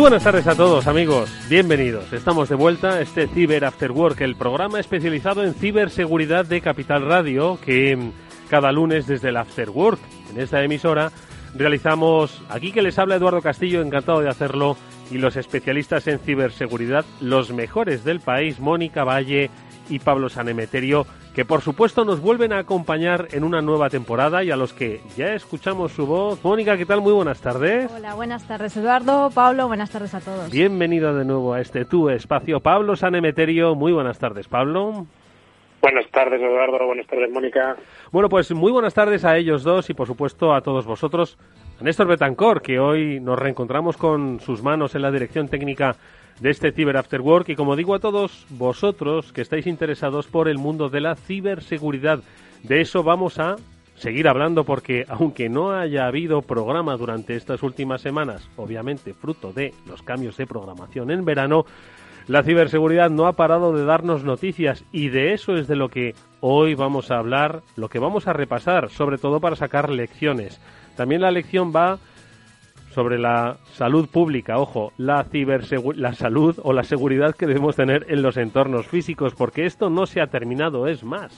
Muy buenas tardes a todos amigos, bienvenidos. Estamos de vuelta este Cyber After Work, el programa especializado en ciberseguridad de Capital Radio, que cada lunes desde el After Work, en esta emisora, realizamos, aquí que les habla Eduardo Castillo, encantado de hacerlo, y los especialistas en ciberseguridad, los mejores del país, Mónica Valle y Pablo Sanemeterio, que por supuesto nos vuelven a acompañar en una nueva temporada y a los que ya escuchamos su voz. Mónica, ¿qué tal? Muy buenas tardes. Hola, buenas tardes Eduardo, Pablo, buenas tardes a todos. Bienvenido de nuevo a este tu espacio. Pablo Sanemeterio, muy buenas tardes, Pablo. Buenas tardes, Eduardo. Buenas tardes, Mónica. Bueno, pues muy buenas tardes a ellos dos y, por supuesto, a todos vosotros. A Néstor Betancor, que hoy nos reencontramos con sus manos en la dirección técnica de este Cyber After Work y como digo a todos vosotros que estáis interesados por el mundo de la ciberseguridad, de eso vamos a seguir hablando porque aunque no haya habido programa durante estas últimas semanas, obviamente fruto de los cambios de programación en verano, la ciberseguridad no ha parado de darnos noticias y de eso es de lo que hoy vamos a hablar, lo que vamos a repasar, sobre todo para sacar lecciones. También la lección va sobre la salud pública, ojo, la la salud o la seguridad que debemos tener en los entornos físicos, porque esto no se ha terminado, es más.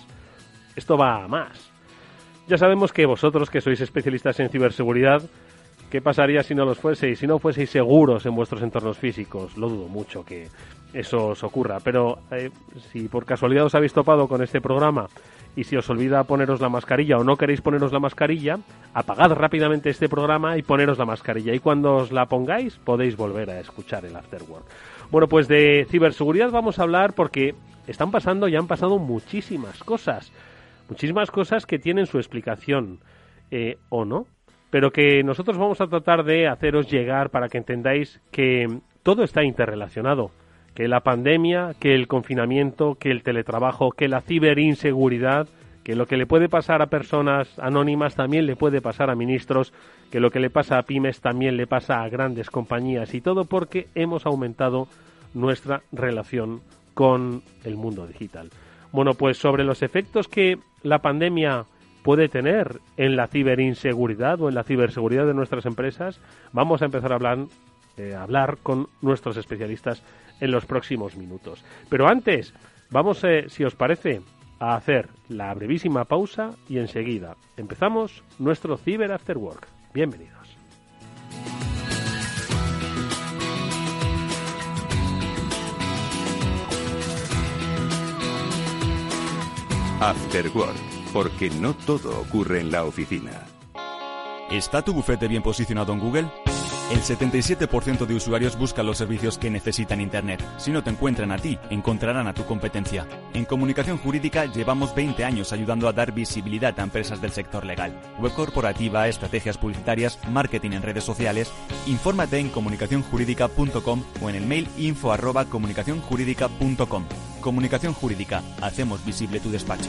Esto va a más. Ya sabemos que vosotros, que sois especialistas en ciberseguridad, ¿qué pasaría si no los fueseis? Si no fueseis seguros en vuestros entornos físicos, lo dudo mucho que eso os ocurra. Pero eh, si por casualidad os habéis topado con este programa y si os olvida poneros la mascarilla o no queréis poneros la mascarilla, apagad rápidamente este programa y poneros la mascarilla. Y cuando os la pongáis podéis volver a escuchar el Afterwork. Bueno, pues de ciberseguridad vamos a hablar porque están pasando y han pasado muchísimas cosas. Muchísimas cosas que tienen su explicación eh, o no, pero que nosotros vamos a tratar de haceros llegar para que entendáis que todo está interrelacionado que la pandemia, que el confinamiento, que el teletrabajo, que la ciberinseguridad, que lo que le puede pasar a personas anónimas también le puede pasar a ministros, que lo que le pasa a pymes también le pasa a grandes compañías y todo porque hemos aumentado nuestra relación con el mundo digital. Bueno, pues sobre los efectos que la pandemia puede tener en la ciberinseguridad o en la ciberseguridad de nuestras empresas, vamos a empezar a hablar, eh, hablar con nuestros especialistas en los próximos minutos. Pero antes, vamos, eh, si os parece, a hacer la brevísima pausa y enseguida empezamos nuestro Cyber After Work. Bienvenidos. After Work, porque no todo ocurre en la oficina. ¿Está tu bufete bien posicionado en Google? El 77% de usuarios buscan los servicios que necesitan Internet. Si no te encuentran a ti, encontrarán a tu competencia. En comunicación jurídica llevamos 20 años ayudando a dar visibilidad a empresas del sector legal. Web corporativa, estrategias publicitarias, marketing en redes sociales. Infórmate en comunicacionjurídica.com o en el mail info arroba comunicacionjurídica.com. Comunicación Jurídica. Hacemos visible tu despacho.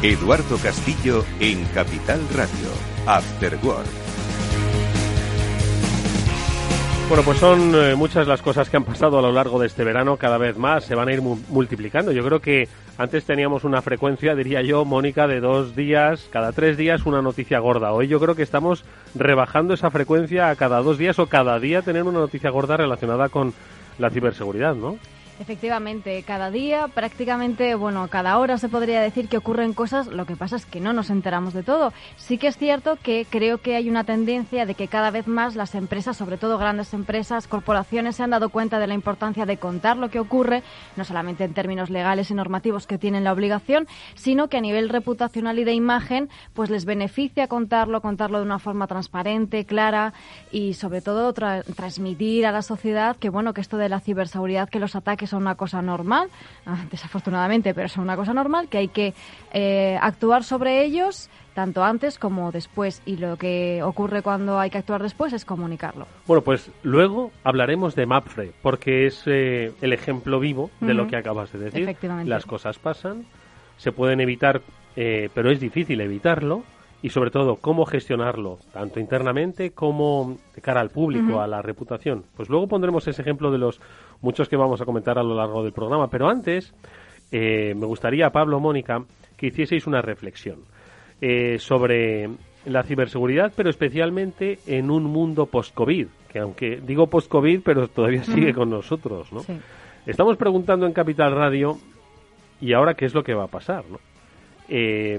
Eduardo Castillo en Capital Radio, After Work. Bueno, pues son eh, muchas las cosas que han pasado a lo largo de este verano, cada vez más se van a ir multiplicando. Yo creo que antes teníamos una frecuencia, diría yo, Mónica, de dos días, cada tres días una noticia gorda. Hoy yo creo que estamos rebajando esa frecuencia a cada dos días o cada día tener una noticia gorda relacionada con la ciberseguridad, ¿no? Efectivamente, cada día, prácticamente, bueno, cada hora se podría decir que ocurren cosas, lo que pasa es que no nos enteramos de todo. Sí que es cierto que creo que hay una tendencia de que cada vez más las empresas, sobre todo grandes empresas, corporaciones, se han dado cuenta de la importancia de contar lo que ocurre, no solamente en términos legales y normativos que tienen la obligación, sino que a nivel reputacional y de imagen, pues les beneficia contarlo, contarlo de una forma transparente, clara y sobre todo transmitir a la sociedad que, bueno, que esto de la ciberseguridad, que los ataques son una cosa normal, ah, desafortunadamente, pero son una cosa normal, que hay que eh, actuar sobre ellos tanto antes como después y lo que ocurre cuando hay que actuar después es comunicarlo. Bueno, pues luego hablaremos de Mapfre, porque es eh, el ejemplo vivo de lo que acabas de decir. Las cosas pasan, se pueden evitar, eh, pero es difícil evitarlo y sobre todo cómo gestionarlo, tanto internamente como de cara al público, a la reputación. Pues luego pondremos ese ejemplo de los muchos que vamos a comentar a lo largo del programa. Pero antes, eh, me gustaría, Pablo, Mónica, que hicieseis una reflexión eh, sobre la ciberseguridad, pero especialmente en un mundo post-COVID, que aunque digo post-COVID, pero todavía sigue con nosotros, ¿no? Estamos preguntando en Capital Radio, ¿y ahora qué es lo que va a pasar, no? Eh,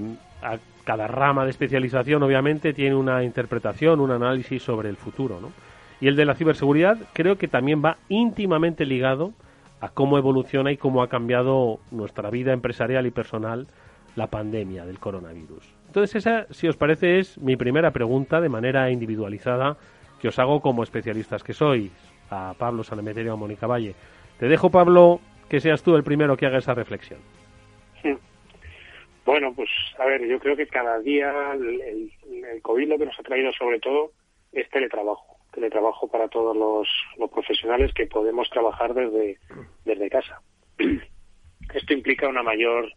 cada rama de especialización obviamente tiene una interpretación, un análisis sobre el futuro, ¿no? Y el de la ciberseguridad creo que también va íntimamente ligado a cómo evoluciona y cómo ha cambiado nuestra vida empresarial y personal la pandemia del coronavirus. Entonces esa, si os parece, es mi primera pregunta de manera individualizada que os hago como especialistas que sois, a Pablo Sanemeterio a Mónica Valle. Te dejo, Pablo, que seas tú el primero que haga esa reflexión. Bueno, pues a ver, yo creo que cada día el, COVID lo que nos ha traído sobre todo es teletrabajo, teletrabajo para todos los, profesionales que podemos trabajar desde, desde casa. Esto implica una mayor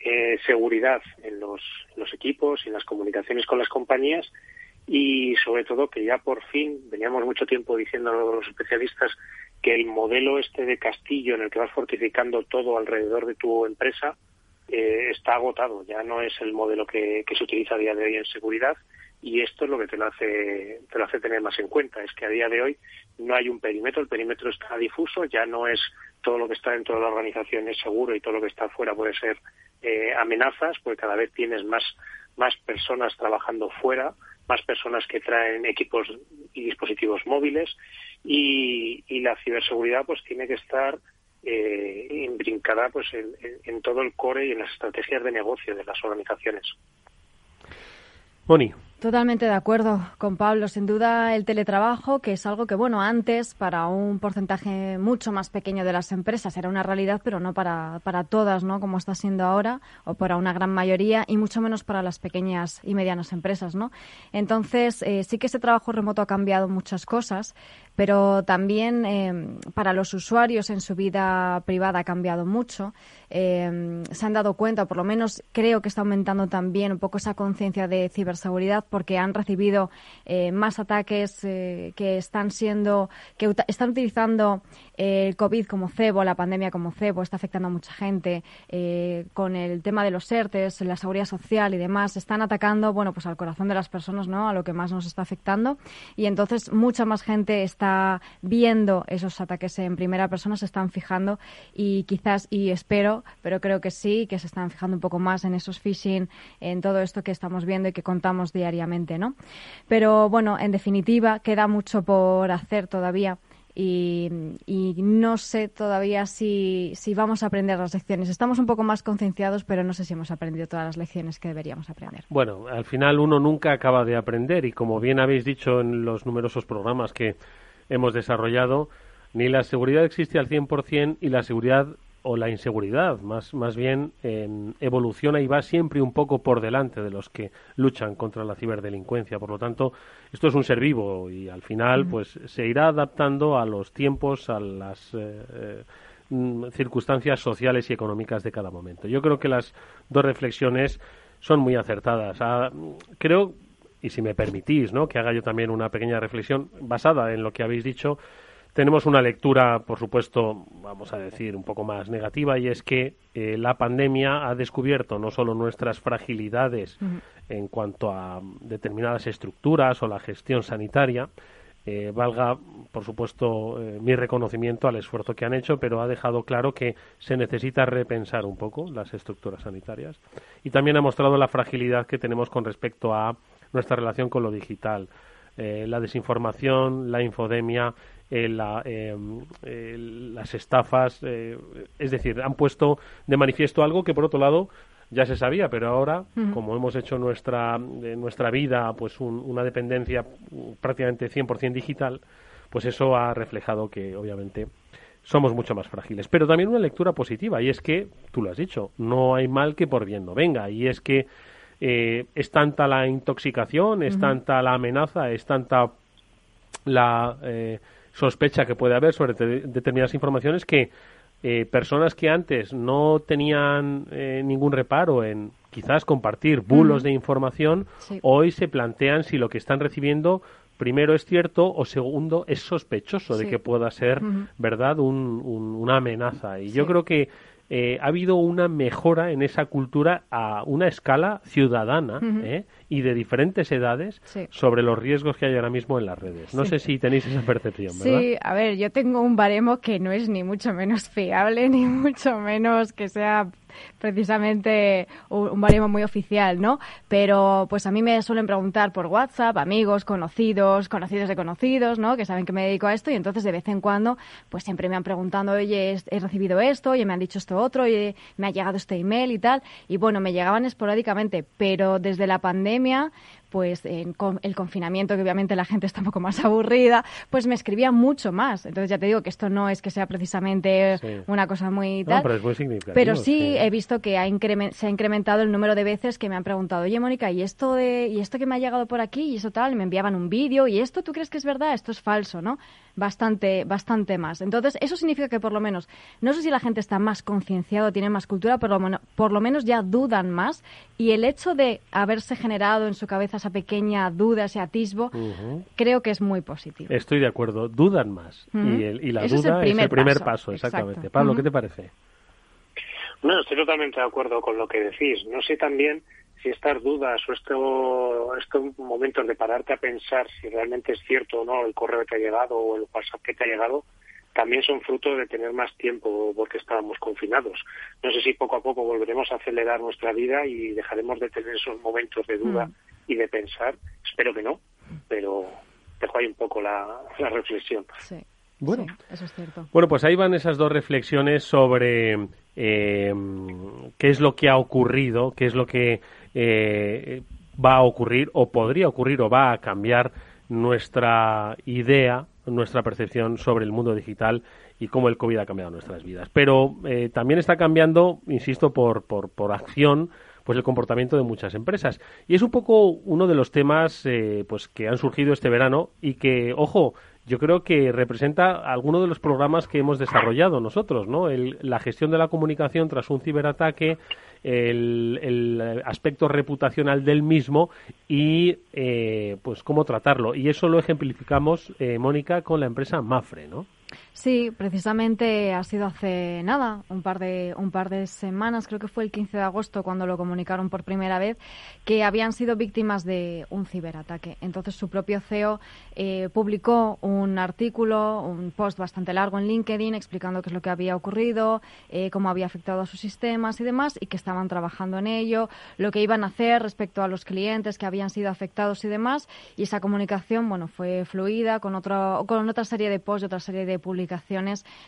eh, seguridad en los, equipos y en las comunicaciones con las compañías y sobre todo que ya por fin veníamos mucho tiempo diciendo a los especialistas que el modelo este de castillo en el que vas fortificando todo alrededor de tu empresa eh, está agotado, ya no es el modelo que, se utiliza a día de hoy en seguridad y esto es lo que te lo hace te lo hace tener más en cuenta es que a día de hoy no hay un perímetro el perímetro está difuso ya no es todo lo que está dentro de la organización es seguro y todo lo que está fuera puede ser eh, amenazas porque cada vez tienes más más personas trabajando fuera más personas que traen equipos y dispositivos móviles y, la ciberseguridad pues tiene que estar eh, imbrincada pues en, todo el core y en las estrategias de negocio de las organizaciones. Moni. Totalmente de acuerdo con Pablo. Sin duda, el teletrabajo, que es algo que, bueno, antes para un porcentaje mucho más pequeño de las empresas era una realidad, pero no para, para todas, ¿no? Como está siendo ahora, o para una gran mayoría, y mucho menos para las pequeñas y medianas empresas, ¿no? Entonces, eh, sí que ese trabajo remoto ha cambiado muchas cosas, pero también eh, para los usuarios en su vida privada ha cambiado mucho. Eh, se han dado cuenta, o por lo menos creo que está aumentando también un poco esa conciencia de ciberseguridad porque han recibido eh, más ataques que están siendo, que están utilizando el COVID como cebo, la pandemia como cebo, está afectando a mucha gente, con el tema de los ERTES, la seguridad social y demás, están atacando, bueno, pues al corazón de las personas, ¿no? A lo que más nos está afectando. Y entonces mucha más gente está viendo esos ataques en primera persona, se están fijando y quizás, y espero, pero creo que sí, que se están fijando un poco más en esos phishing, en todo esto que estamos viendo y que contamos diariamente, ¿no? Pero bueno, en definitiva, queda mucho por hacer todavía y, no sé todavía si, si, vamos a aprender las lecciones. Estamos un poco más concienciados, pero no sé si hemos aprendido todas las lecciones que deberíamos aprender. Bueno, al final uno nunca acaba de aprender y como bien habéis dicho en los numerosos programas que hemos desarrollado, ni la seguridad existe al 100% y la seguridad o la inseguridad, más, más bien en evoluciona y va siempre un poco por delante de los que luchan contra la ciberdelincuencia. Por lo tanto, esto es un ser vivo y al final pues se irá adaptando a los tiempos, a las eh, eh, circunstancias sociales y económicas de cada momento. Yo creo que las dos reflexiones son muy acertadas. Ah, creo y si me permitís, ¿no? que haga yo también una pequeña reflexión basada en lo que habéis dicho, tenemos una lectura, por supuesto, vamos a decir, un poco más negativa, y es que eh, la pandemia ha descubierto no solo nuestras fragilidades en cuanto a determinadas estructuras o la gestión sanitaria, eh, valga, por supuesto, eh, mi reconocimiento al esfuerzo que han hecho, pero ha dejado claro que se necesita repensar un poco las estructuras sanitarias. Y también ha mostrado la fragilidad que tenemos con respecto a nuestra relación con lo digital. La desinformación, la infodemia, las estafas, es decir, han puesto de manifiesto algo que, por otro lado, ya se sabía, pero ahora, como hemos hecho nuestra, nuestra vida pues una dependencia prácticamente 100% digital, pues eso ha reflejado que obviamente somos mucho más frágiles. Pero también una lectura positiva, y es que, tú lo has dicho, no hay mal que por bien no venga, y es que eh, es tanta la intoxicación, es tanta la amenaza, es tanta la eh, sospecha que puede haber sobre determinadas informaciones que eh, personas que antes no tenían eh, ningún reparo en quizás compartir bulos de información, hoy se plantean si lo que están recibiendo primero es cierto o segundo es sospechoso de que pueda ser verdad una amenaza. Y yo creo que eh, ha habido una mejora en esa cultura a una escala ciudadana ¿eh? y de diferentes edades sobre los riesgos que hay ahora mismo en las redes. No sé si tenéis esa percepción, ¿verdad? Sí, a ver, yo tengo un baremo que no es ni mucho menos fiable, ni mucho menos que sea precisamente un, baremo muy oficial, ¿no? Pero pues a mí me suelen preguntar por WhatsApp, amigos, conocidos, conocidos de conocidos, ¿no? Que saben que me dedico a esto y entonces de vez en cuando pues siempre me han preguntado, oye, he recibido esto, oye, me han dicho esto otro, oye, me ha llegado este email y tal. Y bueno, me llegaban esporádicamente, pero desde la pandemia pues en el confinamiento, que obviamente la gente está un poco más aburrida, pues me escribía mucho más. Entonces ya te digo que esto no es que sea precisamente una cosa muy tal. pero, pero sí he visto que ha se ha incrementado el número de veces que me han preguntado, oye Mónica, ¿y esto, de, ¿y esto que me ha llegado por aquí? Y eso tal, me enviaban un vídeo, ¿y esto tú crees que es verdad? Esto es falso, ¿no? Bastante, bastante más. Entonces, eso significa que por lo menos, no sé si la gente está más concienciado, tiene más cultura, pero por lo menos ya dudan más. Y el hecho de haberse generado en su cabeza esa pequeña duda, ese atisbo, creo que es muy positivo. Esto de acuerdo, dudan más. y, la duda es el primer, paso. exactamente. Pablo, ¿qué te parece? Bueno, estoy totalmente de acuerdo con lo que decís. No sé también si estas dudas o esto, estos momentos de pararte a pensar si realmente es cierto o no el correo que te ha llegado o el WhatsApp que te ha llegado, también son fruto de tener más tiempo porque estábamos confinados. No sé si poco a poco volveremos a acelerar nuestra vida y dejaremos de tener esos momentos de duda mm. Y de pensar. Espero que no, pero dejo ahí un poco la, reflexión. Sí. Bueno, eso es cierto. Bueno, pues ahí van esas dos reflexiones sobre eh, qué es lo que ha ocurrido, qué es lo que eh, va a ocurrir o podría ocurrir o va a cambiar nuestra idea nuestra percepción sobre el mundo digital y cómo el COVID ha cambiado nuestras vidas. Pero eh, también está cambiando, insisto, por, por, por acción, pues el comportamiento de muchas empresas. Y es un poco uno de los temas eh, pues que han surgido este verano y que, ojo, yo creo que representa alguno de los programas que hemos desarrollado nosotros, ¿no? la gestión de la comunicación tras un ciberataque, el, aspecto reputacional del mismo y eh, pues cómo tratarlo. Y eso lo ejemplificamos, eh, Mónica, con la empresa Mafre, ¿no? Sí, precisamente ha sido hace nada, un par de un par de semanas, creo que fue el 15 de agosto cuando lo comunicaron por primera vez que habían sido víctimas de un ciberataque. Entonces su propio CEO eh, publicó un artículo, un post bastante largo en LinkedIn explicando qué es lo que había ocurrido, eh, cómo había afectado a sus sistemas y demás y que estaban trabajando en ello, lo que iban a hacer respecto a los clientes que habían sido afectados y demás. Y esa comunicación, bueno, fue fluida con otro con otra serie de posts y otra serie de publicaciones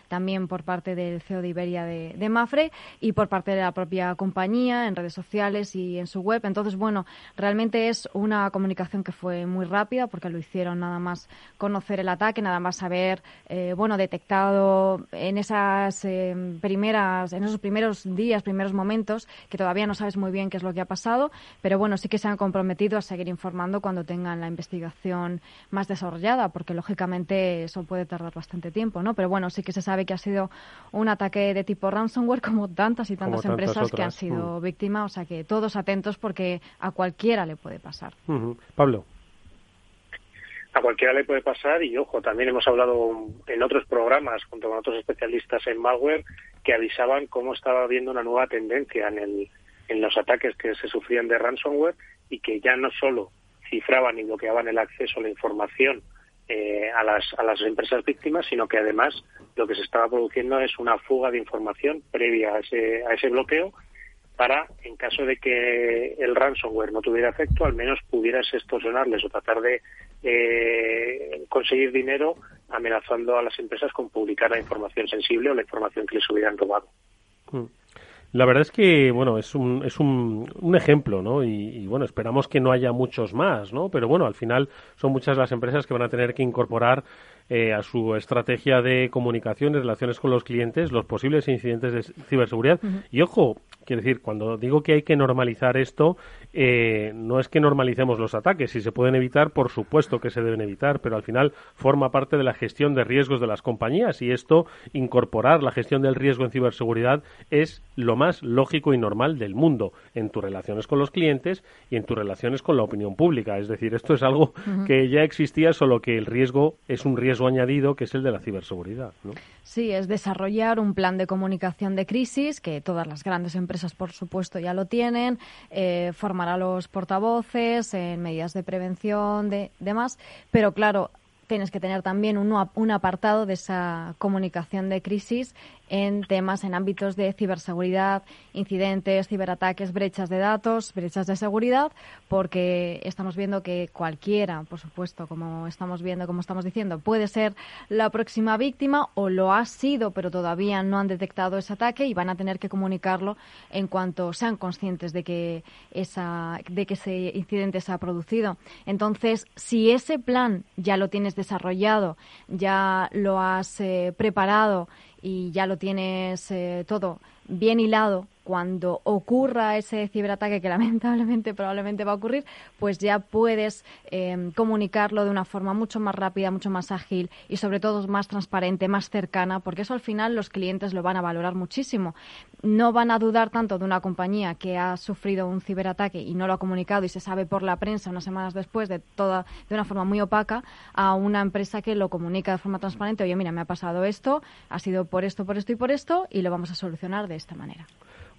también por parte del CEO de Iberia de, Mafre y por parte de la propia compañía en redes sociales y en su web. Entonces, bueno, realmente es una comunicación que fue muy rápida porque lo hicieron nada más conocer el ataque, nada más haber, eh, bueno, detectado en esas eh, primeras, en esos primeros días, primeros momentos, que todavía no sabes muy bien qué es lo que ha pasado, pero bueno, sí que se han comprometido a seguir informando cuando tengan la investigación más desarrollada, porque lógicamente eso puede tardar bastante tiempo ¿no? Pero bueno, sí que se sabe que ha sido un ataque de tipo ransomware como tantas y tantas empresas que han sido mm. víctimas, o sea que todos atentos porque a cualquiera le puede pasar. Pablo. A cualquiera le puede pasar y ojo, también hemos hablado en otros programas junto con otros especialistas en malware que avisaban cómo estaba habiendo una nueva tendencia en, el, en los ataques que se sufrían de ransomware y que ya no solo cifraban y bloqueaban el acceso a la información eh, a, las, a las empresas víctimas, sino que además lo que se estaba produciendo es una fuga de información previa a ese, a ese bloqueo para, en caso de que el ransomware no tuviera efecto, al menos pudieras extorsionarles o tratar de eh, conseguir dinero amenazando a las empresas con publicar la información sensible o la información que les hubieran robado. La verdad es que, bueno, es un, es un, un ejemplo, ¿no? Y, bueno, esperamos que no haya muchos más, ¿no? Pero bueno, al final son muchas las empresas que van a tener que incorporar eh, a su estrategia de comunicación y relaciones con los clientes los posibles incidentes de ciberseguridad. Y ojo, quiero decir, cuando digo que hay que normalizar esto, eh, no es que normalicemos los ataques. Si se pueden evitar, por supuesto que se deben evitar, pero al final forma parte de la gestión de riesgos de las compañías y esto, incorporar la gestión del riesgo en ciberseguridad, es lo más lógico y normal del mundo en tus relaciones con los clientes y en tus relaciones con la opinión pública. Es decir, esto es algo que ya existía, solo que el riesgo es un riesgo añadido que es el de la ciberseguridad. ¿no? Sí, es desarrollar un plan de comunicación de crisis, que todas las grandes empresas, por supuesto, ya lo tienen, eh, formar a los portavoces en medidas de prevención, de demás, pero claro, tienes que tener también un, un apartado de esa comunicación de crisis en temas, en ámbitos de ciberseguridad, incidentes, ciberataques, brechas de datos, brechas de seguridad, porque estamos viendo que cualquiera, por supuesto, como estamos viendo, como estamos diciendo, puede ser la próxima víctima o lo ha sido, pero todavía no han detectado ese ataque y van a tener que comunicarlo en cuanto sean conscientes de que, esa, de que ese incidente se ha producido. Entonces, si ese plan ya lo tienes desarrollado, ya lo has eh, preparado, y ya lo tienes eh, todo bien hilado, cuando ocurra ese ciberataque que lamentablemente probablemente va a ocurrir, pues ya puedes em, comunicarlo de una forma mucho más rápida, mucho más ágil y sobre todo más transparente, más cercana, porque eso al final los clientes lo van a valorar muchísimo. No van a dudar tanto de una compañía que ha sufrido un ciberataque y no lo ha comunicado y se sabe por la prensa unas semanas después de toda de una forma muy opaca a una empresa que lo comunica de forma transparente, oye, mira, me ha pasado esto, ha sido por esto, por esto y por esto y lo vamos a solucionar de esta manera.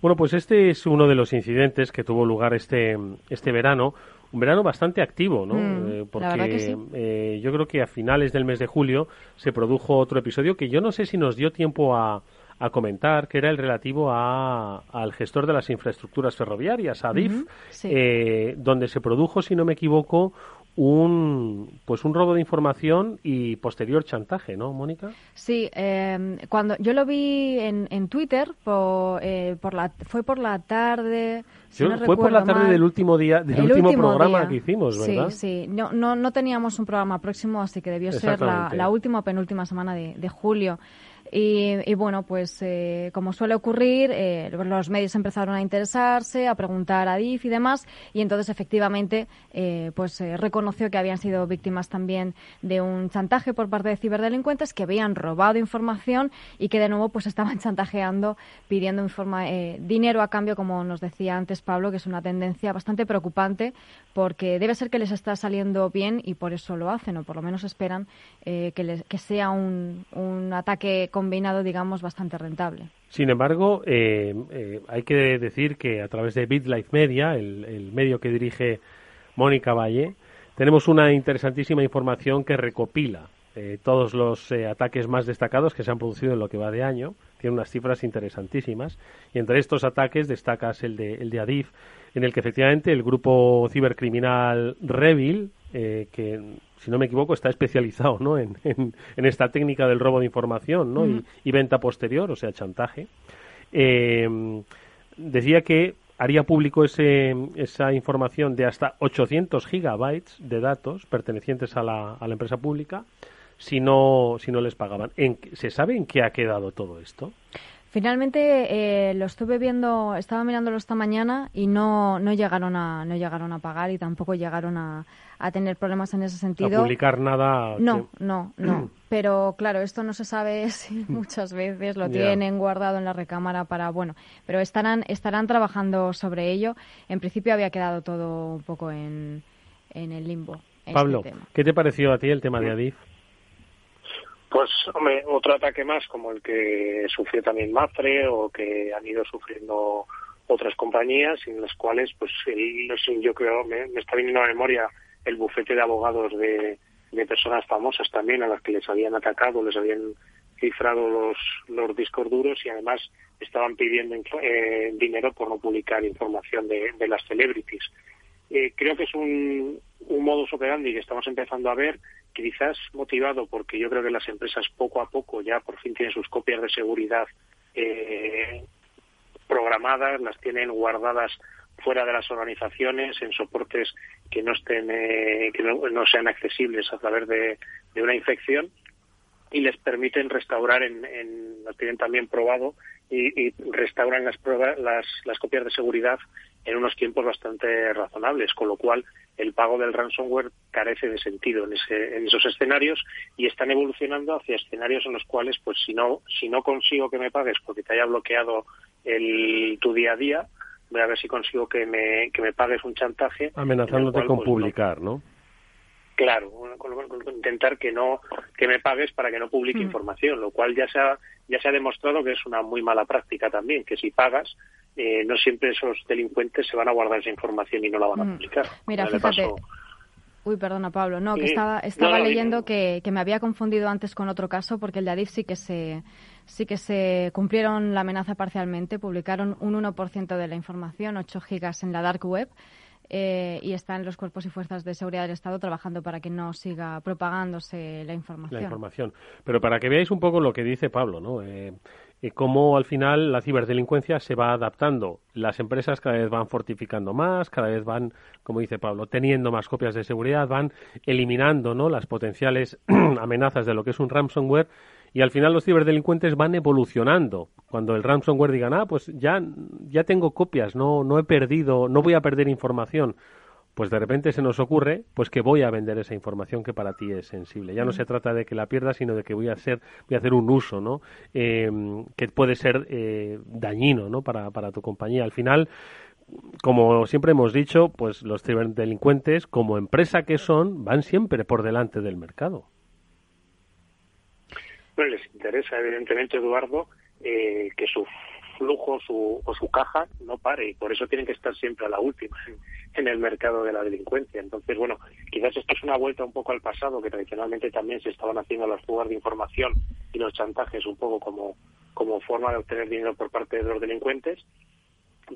Bueno, pues este es uno de los incidentes que tuvo lugar este, este verano. Un verano bastante activo, ¿no? Mm, eh, porque eh, yo creo que a finales del mes de julio se produjo otro episodio que yo no sé si nos dio tiempo a, a comentar, que era el relativo a, al gestor de las infraestructuras ferroviarias, ADIF, eh, donde se produjo, si no me equivoco, un pues un robo de información y posterior chantaje, ¿no, Mónica? Sí, em, cuando yo lo vi en, en Twitter por, eh, por la fue por la tarde. fue por la tarde del último día del último, programa que hicimos, ¿verdad? Sí, sí. No, no, no teníamos un programa próximo, así que debió ser la, la última o penúltima semana de, de julio. Y, bueno, pues eh, como suele ocurrir, eh, los medios empezaron a interesarse, a preguntar a DIF y demás, y entonces efectivamente eh, pues reconoció que habían sido víctimas también de un chantaje por parte de ciberdelincuentes que habían robado información y que de nuevo pues estaban chantajeando, pidiendo informa dinero a cambio, como nos decía antes Pablo, que es una tendencia bastante preocupante porque debe ser que les está saliendo bien y por eso lo hacen, o por lo menos esperan que, que sea un, un ataque combinado, digamos, bastante rentable. Sin embargo, eh, eh, hay que decir que a través de BitLife Media, el, medio que dirige Mónica Valle, tenemos una interesantísima información que recopila eh, todos los ataques más destacados que se han producido en lo que va de año. Tiene unas cifras interesantísimas. Y entre estos ataques destacas el de, el de Adif, en el que efectivamente el grupo cibercriminal Revil, que si no me equivoco, está especializado ¿no? en, en, esta técnica del robo de información ¿no? y, venta posterior, o sea, chantaje. Eh, decía que haría público ese, esa información de hasta 800 gigabytes de datos pertenecientes a la, a la empresa pública si no, si no les pagaban. ¿En, ¿Se sabe en qué ha quedado todo esto? Finalmente eh, lo estuve viendo, estaba mirándolo esta mañana y no, no llegaron a no llegaron a pagar y tampoco llegaron a, a tener problemas en ese sentido. A publicar nada. No, no, no. Pero claro, esto no se sabe si muchas veces lo tienen guardado en la recámara para bueno, pero estarán estarán trabajando sobre ello. En principio había quedado todo un poco en, en el limbo. Este Pablo, ¿qué te pareció a ti el tema de Adif? Pues, hombre, otro ataque más como el que sufrió también Mafre o que han ido sufriendo otras compañías en las cuales, pues, yo creo, me, está viniendo a la memoria el bufete de abogados de, personas famosas también a las que les habían atacado, les habían cifrado los, los discos duros y además estaban pidiendo eh, dinero por no publicar información de, de las celebrities. Eh, creo que es un, un modus operandi que estamos empezando a ver, quizás motivado porque yo creo que las empresas poco a poco ya por fin tienen sus copias de seguridad eh, programadas, las tienen guardadas fuera de las organizaciones en soportes que no estén eh, que no, sean accesibles a través de, de una infección y les permiten restaurar, en, en lo tienen también probado, y, y restauran las, pruebas, las, las copias de seguridad en unos tiempos bastante razonables, con lo cual el pago del ransomware carece de sentido en, ese, en esos escenarios y están evolucionando hacia escenarios en los cuales, pues si no, si no consigo que me pagues porque te haya bloqueado el, tu día a día, voy a ver si consigo que me, que me pagues un chantaje. Amenazándote con pues, publicar, ¿no? Claro, intentar que no que me pagues para que no publique mm. información, lo cual ya se ha ya se ha demostrado que es una muy mala práctica también, que si pagas eh, no siempre esos delincuentes se van a guardar esa información y no la van a mm. publicar. Mira, fíjate. Uy, perdona, Pablo. No, que estaba, estaba leyendo que, que, me había confundido antes con otro caso, porque el de Adif sí que se sí que se cumplieron la amenaza parcialmente. Publicaron un 1% de la información, 8 gigas en la dark web, eh, y están los cuerpos y fuerzas de seguridad del Estado trabajando para que no siga propagándose la información. La información. Pero para que veáis un poco lo que dice Pablo, ¿no? Eh, eh, cómo al final la ciberdelincuencia se va adaptando. Las empresas cada vez van fortificando más, cada vez van, como dice Pablo, teniendo más copias de seguridad, van eliminando ¿no? las potenciales amenazas de lo que es un ransomware y al final los ciberdelincuentes van evolucionando. Cuando el ransomware digan, ah, pues ya, ya tengo copias, no, no he perdido, no voy a perder información, pues de repente se nos ocurre pues que voy a vender esa información que para ti es sensible. Ya no se trata de que la pierdas, sino de que voy a hacer, voy a hacer un uso, ¿no? Em, que puede ser eh, dañino, ¿no? Para, para tu compañía. Al final, como siempre hemos dicho, pues los ciberdelincuentes, como empresa que son, van siempre por delante del mercado les interesa, evidentemente, Eduardo, eh, que su flujo su, o su caja no pare y por eso tienen que estar siempre a la última en, el mercado de la delincuencia. Entonces, bueno, quizás esto es una vuelta un poco al pasado, que tradicionalmente también se estaban haciendo las fugas de información y los chantajes un poco como, como forma de obtener dinero por parte de los delincuentes.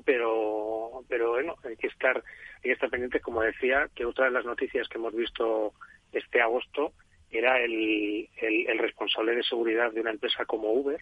Pero, pero bueno, hay que estar, hay que estar pendientes, como decía, que otra de las noticias que hemos visto este agosto era el, el, responsable de seguridad de una empresa como Uber,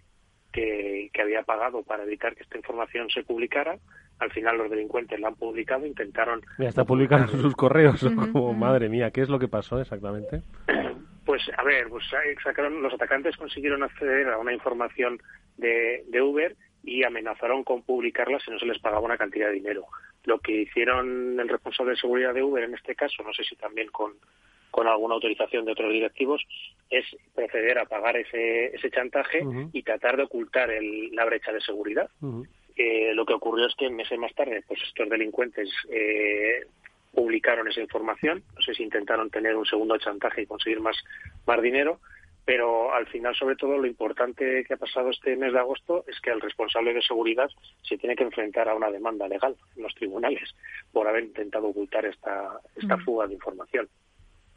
que, que, había pagado para evitar que esta información se publicara. Al final los delincuentes la han publicado, intentaron... Ya está publicando sus correos, madre mía, ¿qué es lo que pasó exactamente? Pues a ver, pues sacaron, los atacantes consiguieron acceder a una información de, de Uber y amenazaron con publicarla si no se les pagaba una cantidad de dinero. Lo que hicieron el responsable de seguridad de Uber en este caso, no sé si también con, con alguna autorización de otros directivos, es proceder a pagar ese, ese chantaje y tratar de ocultar el, la brecha de seguridad. Eh, lo que ocurrió es que meses más tarde, pues estos delincuentes eh, publicaron esa información, no sé si intentaron tener un segundo chantaje y conseguir más, más dinero, pero al final, sobre todo, lo importante que ha pasado este mes de agosto es que el responsable de seguridad se tiene que enfrentar a una demanda legal en los tribunales por haber intentado ocultar esta, esta fuga de información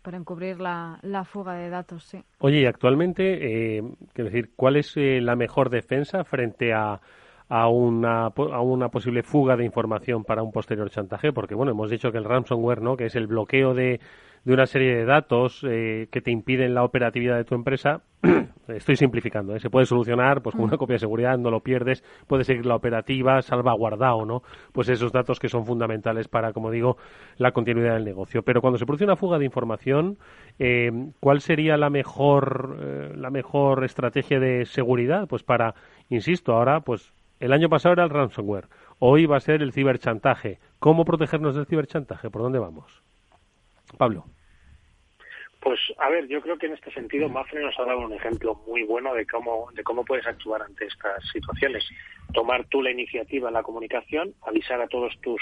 para encubrir la, la fuga de datos, sí. Oye, y actualmente, eh, quiero decir, ¿cuál es eh, la mejor defensa frente a, a una, a una posible fuga de información para un posterior chantaje? Porque, bueno, hemos dicho que el ransomware, ¿no?, que es el bloqueo de, de una serie de datos eh, que te impiden la operatividad de tu empresa, estoy simplificando, ¿eh? se puede solucionar pues con una mm. copia de seguridad, no lo pierdes, puede seguir la operativa, salvaguardado, ¿no? Pues esos datos que son fundamentales para, como digo, la continuidad del negocio. Pero cuando se produce una fuga de información, eh, ¿cuál sería la mejor, la mejor estrategia de seguridad? Pues para, insisto, ahora, pues el año pasado era el ransomware, hoy va a ser el ciberchantaje. ¿Cómo protegernos del ciberchantaje? ¿Por dónde vamos? Pablo. Pues a ver, yo creo que en este sentido Mafre nos ha dado un ejemplo muy bueno de cómo de cómo puedes actuar ante estas situaciones. Tomar tú la iniciativa en la comunicación, avisar a todos tus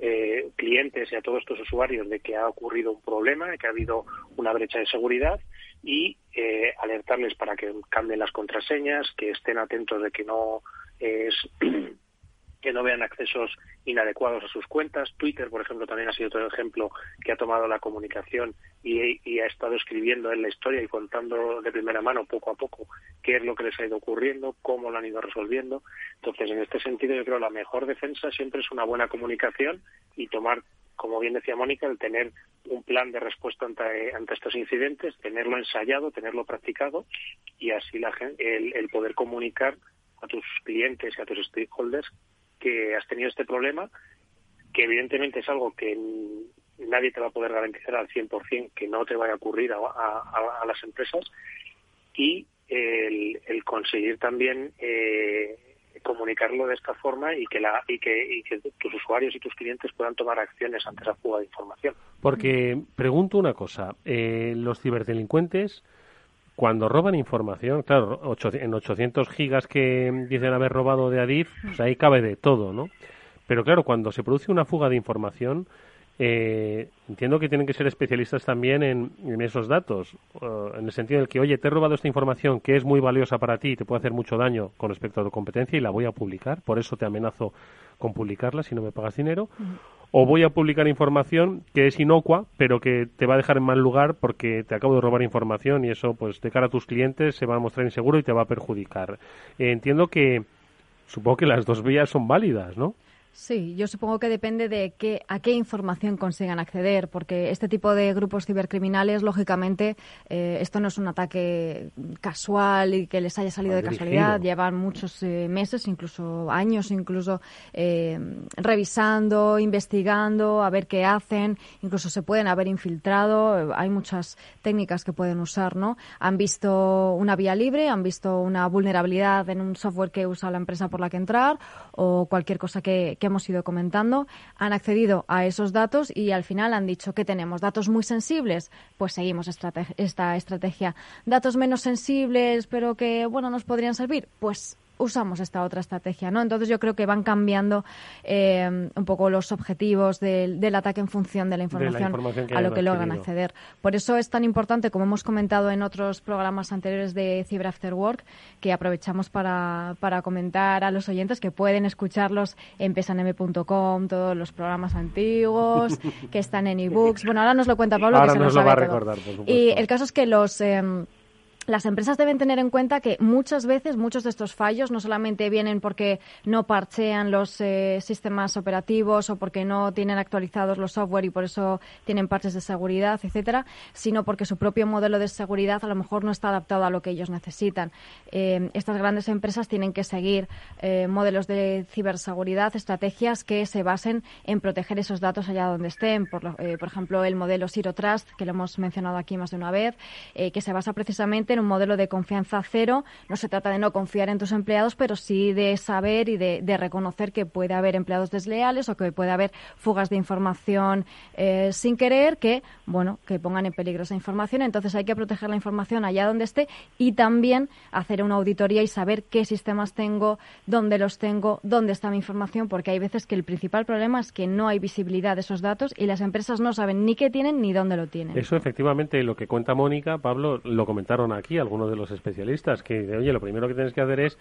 eh, clientes y a todos tus usuarios de que ha ocurrido un problema, de que ha habido una brecha de seguridad y eh, alertarles para que cambien las contraseñas, que estén atentos de que no es que no vean accesos inadecuados a sus cuentas. Twitter, por ejemplo, también ha sido otro ejemplo que ha tomado la comunicación y, ha estado escribiendo en la historia y contando de primera mano poco a poco qué es lo que les ha ido ocurriendo, cómo lo han ido resolviendo. Entonces, en este sentido, yo creo que la mejor defensa siempre es una buena comunicación y tomar, como bien decía Mónica, el tener un plan de respuesta ante, estos incidentes, tenerlo ensayado, tenerlo practicado y así la, el, el poder comunicar a tus clientes y a tus stakeholders que has tenido este problema, que evidentemente es algo que nadie te va a poder garantizar al 100% que no te vaya a ocurrir a, las empresas y el, conseguir también eh, comunicarlo de esta forma y que, la, y, que, y que tus usuarios y tus clientes puedan tomar acciones ante esa fuga de información. Porque pregunto una cosa, eh, los ciberdelincuentes cuando roban información, claro, en 800 gigas que dicen haber robado de Adif, pues ahí cabe de todo, ¿no? Pero claro, cuando se produce una fuga de información, eh, entiendo que tienen que ser especialistas también en, esos datos, en el sentido de que, oye, te he robado esta información que es muy valiosa para ti y te puede hacer mucho daño con respecto a tu competencia y la voy a publicar, por eso te amenazo con publicarla si no me pagas dinero o voy a publicar información que es inocua, pero que te va a dejar en mal lugar porque te acabo de robar información y eso, pues, de cara a tus clientes se va a mostrar inseguro y te va a perjudicar. Eh, entiendo que, supongo que las dos vías son válidas, ¿no? Sí, yo supongo que depende de qué, a qué información consigan acceder, porque este tipo de grupos cibercriminales, lógicamente, eh, esto no es un ataque casual y que les haya salido de casualidad. Llevan muchos eh, meses, incluso años, incluso eh, revisando, investigando, a ver qué hacen. Incluso se pueden haber infiltrado. Hay muchas técnicas que pueden usar, ¿no? Han visto una vía libre, han visto una vulnerabilidad en un software que usa la empresa por la que entrar o cualquier cosa que hemos ido comentando, han accedido a esos datos y al final han dicho que tenemos datos muy sensibles, pues seguimos esta estrategia. Datos menos sensibles, pero que, bueno, nos podrían servir, pues usamos esta otra estrategia, ¿no? Entonces yo creo que van cambiando eh, un poco los objetivos del, ataque en función de la información, a lo que logran acceder. Por eso es tan importante, como hemos comentado en otros programas anteriores de Cyber After Work, que aprovechamos para, para comentar a los oyentes que pueden escucharlos en pesanm.com, todos los programas antiguos, que están en ebooks. Bueno, ahora nos lo cuenta Pablo, que se nos lo, va a recordar, Y el caso es que los... Em, las empresas deben tener en cuenta que muchas veces muchos de estos fallos no solamente vienen porque no parchean los eh, sistemas operativos o porque no tienen actualizados los software y por eso tienen parches de seguridad, etcétera, sino porque su propio modelo de seguridad a lo mejor no está adaptado a lo que ellos necesitan. Eh, estas grandes empresas tienen que seguir eh, modelos de ciberseguridad, estrategias que se basen en proteger esos datos allá donde estén. Por, por ejemplo, el modelo Zero Trust, que lo hemos mencionado aquí más de una vez, que se basa precisamente un modelo de confianza cero. No se trata de no confiar en tus empleados, pero sí de saber y de, reconocer que puede haber empleados desleales o que puede haber fugas de información eh, sin querer que, bueno, que pongan en peligro esa información. Entonces hay que proteger la información allá donde esté y también hacer una auditoría y saber qué sistemas tengo, dónde los tengo, dónde está mi información, porque hay veces que el principal problema es que no hay visibilidad de esos datos y las empresas no saben ni qué tienen ni dónde lo tienen. Eso efectivamente lo que cuenta Mónica, Pablo, lo comentaron aquí aquí algunos de los especialistas, que oye, lo primero que tienes que hacer es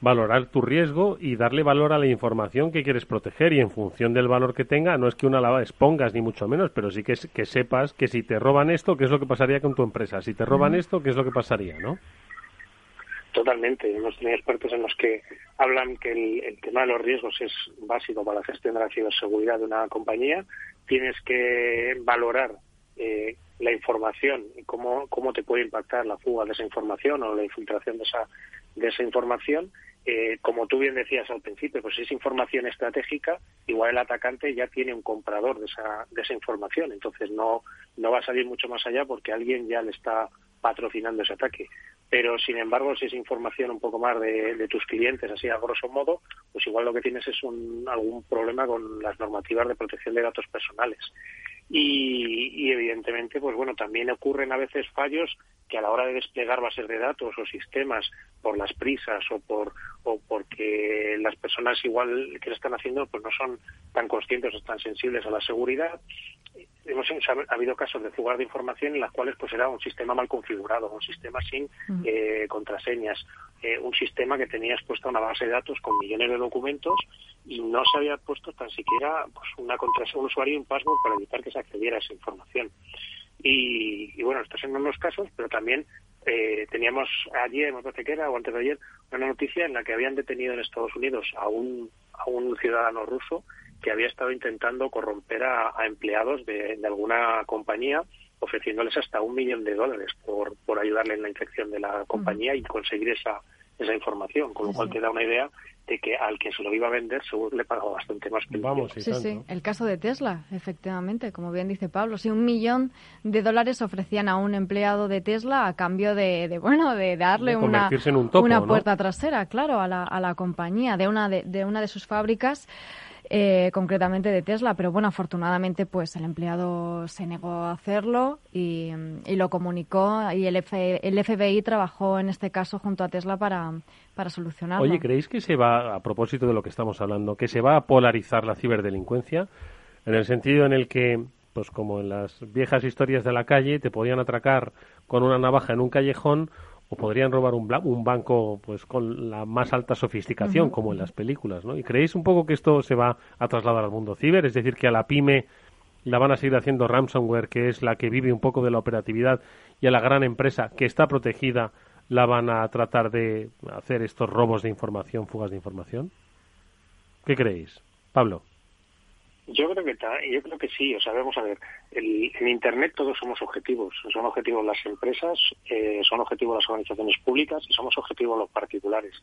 valorar tu riesgo y darle valor a la información que quieres proteger y en función del valor que tenga, no es que una la expongas ni mucho menos, pero sí que, que sepas que si te roban esto, qué es lo que pasaría con tu empresa, si te roban esto, qué es lo que pasaría, ¿no? Totalmente. Hemos tenido expertos en los que hablan que el, el, tema de los riesgos es básico para la gestión de la ciberseguridad de una compañía. Tienes que valorar eh, la información y cómo, cómo te puede impactar la fuga de esa información o la infiltración de esa, de esa información. Eh, como tú bien decías al principio, pues si es información estratégica, igual el atacante ya tiene un comprador de esa, de esa información, entonces no, no va a salir mucho más allá porque alguien ya le está patrocinando ese ataque. Pero, sin embargo, si es información un poco más de, de tus clientes, así a grosso modo, pues igual lo que tienes es un, algún problema con las normativas de protección de datos personales y, evidentemente pues bueno también ocurren a veces fallos que a la hora de desplegar bases de datos o sistemas por las prisas o por o porque las personas igual que lo están haciendo pues no son tan conscientes o tan sensibles a la seguridad. Hemos ha habido casos de fugas de información en las cuales pues era un sistema mal configurado, un sistema sin eh, contraseñas, eh, un sistema que tenía expuesta una base de datos con millones de documentos y no se había puesto tan siquiera pues, una contraseña, un usuario y un password para evitar que accediera a esa información. Y, bueno, estos son unos casos, pero también eh, teníamos ayer, me parece que era, o antes de ayer, una noticia en la que habían detenido en Estados Unidos a un, a un ciudadano ruso que había estado intentando corromper a, empleados de, alguna compañía ofreciéndoles hasta un millón de dólares por, por ayudarle en la infección de la compañía y conseguir esa, esa información, con lo cual te da una idea de que al que se lo iba a vender seguro le pagaba bastante más que Vamos, sí, sí, el caso de Tesla, efectivamente, como bien dice Pablo, sí, un millón de dólares ofrecían a un empleado de Tesla a cambio de, bueno, de darle una, una puerta trasera, claro, a la, a la compañía de una de, de una de sus fábricas eh, concretamente de Tesla, pero bueno, afortunadamente pues el empleado se negó a hacerlo y, lo comunicó y el, el FBI trabajó en este caso junto a Tesla para, para solucionarlo. Oye, ¿creéis que se va, a propósito de lo que estamos hablando, que se va a polarizar la ciberdelincuencia en el sentido en el que pues como en las viejas historias de la calle, te podían atracar con una navaja en un callejón o podrían robar un, un banco pues con la más alta sofisticación, como en las películas, ¿no? ¿Y creéis un poco que esto se va a trasladar al mundo ciber? Es decir, que a la pyme la van a seguir haciendo ransomware, que es la que vive un poco de la operatividad, y a la gran empresa que está protegida la van a tratar de hacer estos robos de información, fugas de información? ¿Qué creéis? Pablo. Yo creo que yo creo que sí, o sea, vamos a ver, en Internet todos somos objetivos, son objetivos las empresas, eh, son objetivos las organizaciones públicas y somos objetivos los particulares.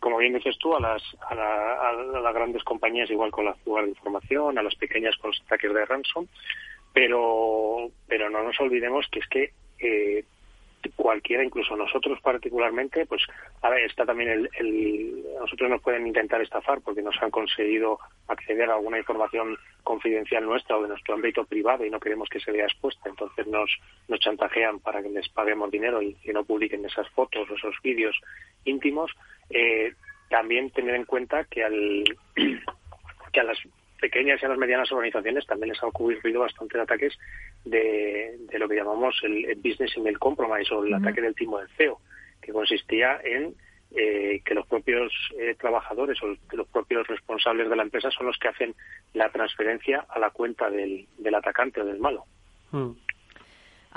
Como bien dices tú, a las, a, las grandes compañías igual con la fuga de información, a las pequeñas con los ataques de ransom, pero, pero no nos olvidemos que es que eh, cualquiera, incluso nosotros particularmente, pues a ver, está también el, el, nosotros nos pueden intentar estafar porque nos han conseguido acceder a alguna información confidencial nuestra o de nuestro ámbito privado y no queremos que se vea expuesta, entonces nos, nos chantajean para que les paguemos dinero y que no publiquen esas fotos o esos vídeos íntimos. Eh, también tener en cuenta que al que a las pequeñas y a las medianas organizaciones también les ha ocurrido bastantes ataques de, lo que llamamos el, business email compromise o el ataque del timo del CEO, que consistía en eh, que los propios eh, trabajadores o los propios responsables de la empresa son los que hacen la transferencia a la cuenta del, del atacante o del malo. Mm.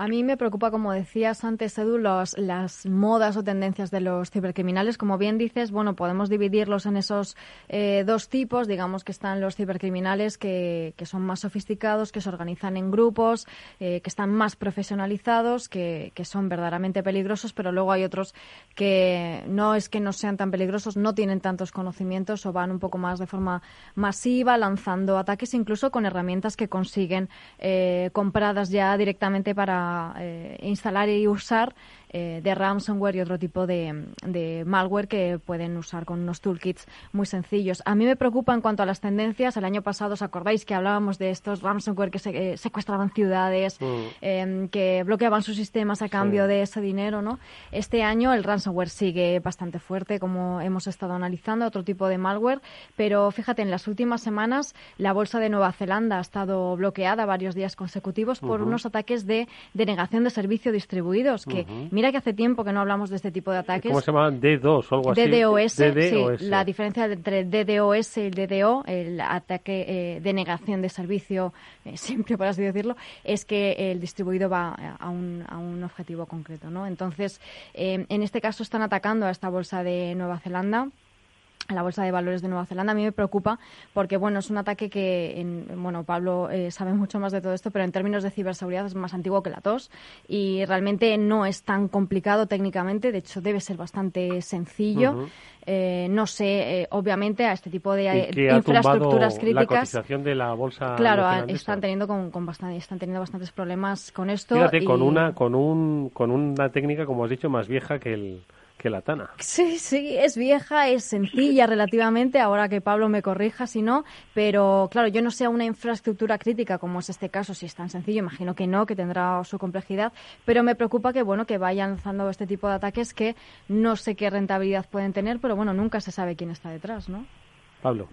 A mí me preocupa, como decías antes, Edu, las modas o tendencias de los cibercriminales. Como bien dices, bueno, podemos dividirlos en esos eh, dos tipos. Digamos que están los cibercriminales que, son más sofisticados, que se organizan en grupos, eh, que están más profesionalizados, que, son verdaderamente peligrosos, pero luego hay otros que no es que no sean tan peligrosos, no tienen tantos conocimientos o van un poco más de forma masiva, lanzando ataques incluso con herramientas que consiguen eh, compradas ya directamente para eh, instalar y usar eh, de ransomware y otro tipo de, malware que pueden usar con unos toolkits muy sencillos. A mí me preocupa en cuanto a las tendencias. El año pasado, ¿os acordáis que hablábamos de estos ransomware que se, eh, secuestraban ciudades, mm. em, que bloqueaban sus sistemas a cambio de ese dinero? ¿no? Este año el ransomware sigue bastante fuerte, como hemos estado analizando, otro tipo de malware. Pero fíjate, en las últimas semanas la bolsa de Nueva Zelanda ha estado bloqueada varios días consecutivos por unos ataques de denegación de servicio distribuidos que, Mira que hace tiempo que no hablamos de este tipo de ataques. ¿Cómo se llaman? D2 o algo así. DDoS, Sí, la diferencia entre DDoS y el DDO, el ataque eh, de negación de servicio eh, simple, por así decirlo, es que el distribuido va a un, a un objetivo concreto. ¿no? Entonces, eh, en este caso están atacando a esta bolsa de Nueva Zelanda la bolsa de valores de Nueva Zelanda. A mí me preocupa porque, bueno, es un ataque que, en, bueno, Pablo eh, sabe mucho más de todo esto, pero en términos de ciberseguridad es más antiguo que la tos y realmente no es tan complicado técnicamente. De hecho, debe ser bastante sencillo. Eh, no sé, eh, obviamente, a este tipo de infraestructuras críticas. La de la bolsa. Claro, están teniendo con, bastante, están teniendo bastantes problemas con esto. Fíjate, con una, con un, con una técnica, como has dicho, más vieja que el que la Tana. Sí, sí, es vieja, es sencilla relativamente, ahora que Pablo me corrija si no, pero claro, yo no sé una infraestructura crítica como es este caso, si es tan sencillo, imagino que no, que tendrá su complejidad, pero me preocupa que bueno, que vayan lanzando este tipo de ataques que no sé qué rentabilidad pueden tener, pero bueno, nunca se sabe quién está detrás, ¿no? Pablo.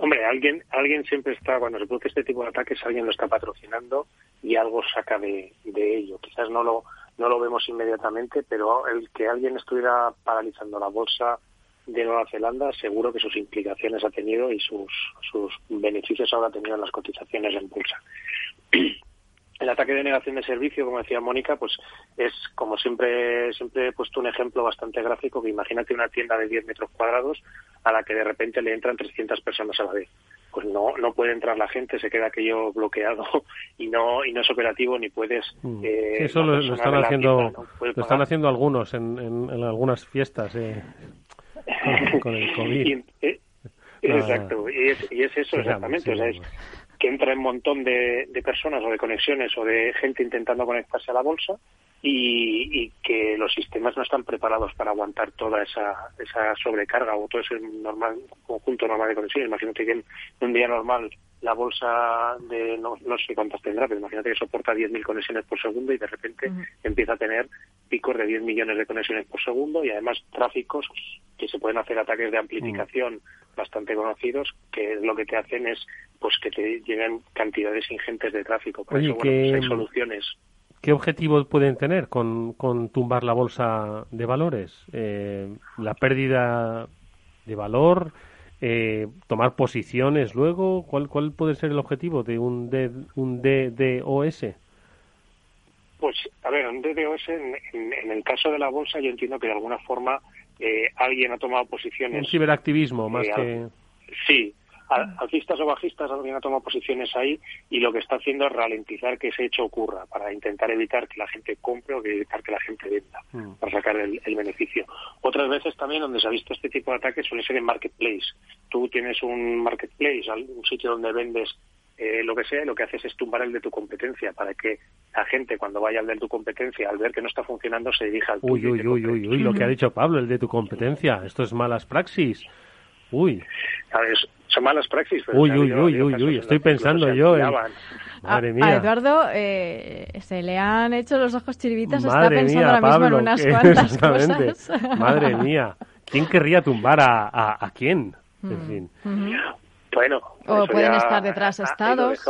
Hombre, alguien, alguien siempre está, cuando se produce este tipo de ataques, alguien lo está patrocinando y algo saca de, de ello. Quizás no lo, no lo vemos inmediatamente, pero el que alguien estuviera paralizando la bolsa de Nueva Zelanda, seguro que sus implicaciones ha tenido y sus, sus beneficios habrá tenido en las cotizaciones en bolsa. El ataque de negación de servicio, como decía Mónica, pues es, como siempre, siempre he puesto un ejemplo bastante gráfico, que imagínate una tienda de 10 metros cuadrados a la que de repente le entran 300 personas a la vez. Pues no, no puede entrar la gente, se queda aquello bloqueado y no, y no es operativo ni puedes. Mm. Eh, eso lo, están haciendo, lo están haciendo algunos en, en, algunas fiestas eh, con, el COVID. Eh, exacto, y es, y es eso exactamente. o sea, es, que entra un montón de, personas o de conexiones o de gente intentando conectarse a la bolsa y, que los sistemas no están preparados para aguantar toda esa, esa sobrecarga o todo ese normal, conjunto normal de conexiones. Imagínate que en un día normal la bolsa de no, no sé cuántas tendrá, pero imagínate que soporta 10.000 conexiones por segundo y de repente empieza a tener picos de 10 millones de conexiones por segundo y además tráficos que se pueden hacer ataques de amplificación bastante conocidos que lo que te hacen es pues que te lleguen cantidades ingentes de tráfico. Para eso, bueno, pues hay soluciones. ¿Qué objetivos pueden tener con, con tumbar la bolsa de valores? Eh, ¿La pérdida de valor? Eh, tomar posiciones luego. ¿Cuál, ¿Cuál puede ser el objetivo de un, de, un DDoS? Pues, a ver, un DDoS, en, en, el caso de la bolsa, yo entiendo que de alguna forma eh, alguien ha tomado posiciones. Un ciberactivismo, más que. Sí, alcistas o bajistas, alguien ha tomado posiciones ahí y lo que está haciendo es ralentizar que ese hecho ocurra para intentar evitar que la gente compre o que evitar que la gente venda, mm. para sacar el, beneficio. Otras veces también donde se ha visto este tipo de ataques suele ser en marketplace. Tú tienes un marketplace, un sitio donde vendes eh, lo que sea, y lo que haces es tumbar el de tu competencia para que la gente cuando vaya al de tu competencia, al ver que no está funcionando, se dirija al tuyo. Uy, uy, uy, uy, lo que ha dicho Pablo, el de tu competencia. Esto es malas praxis. Uy. Son malas praxis. uy, uy, uy, uy, uy, estoy pensando yo. En... Madre mía. A, Eduardo eh, se le han hecho los ojos chiribitas, está pensando ahora mismo en unas cuantas cosas. Madre mía. ¿Quién querría tumbar a, a, a quién? En mm. fin. Bueno, o pueden estar detrás estados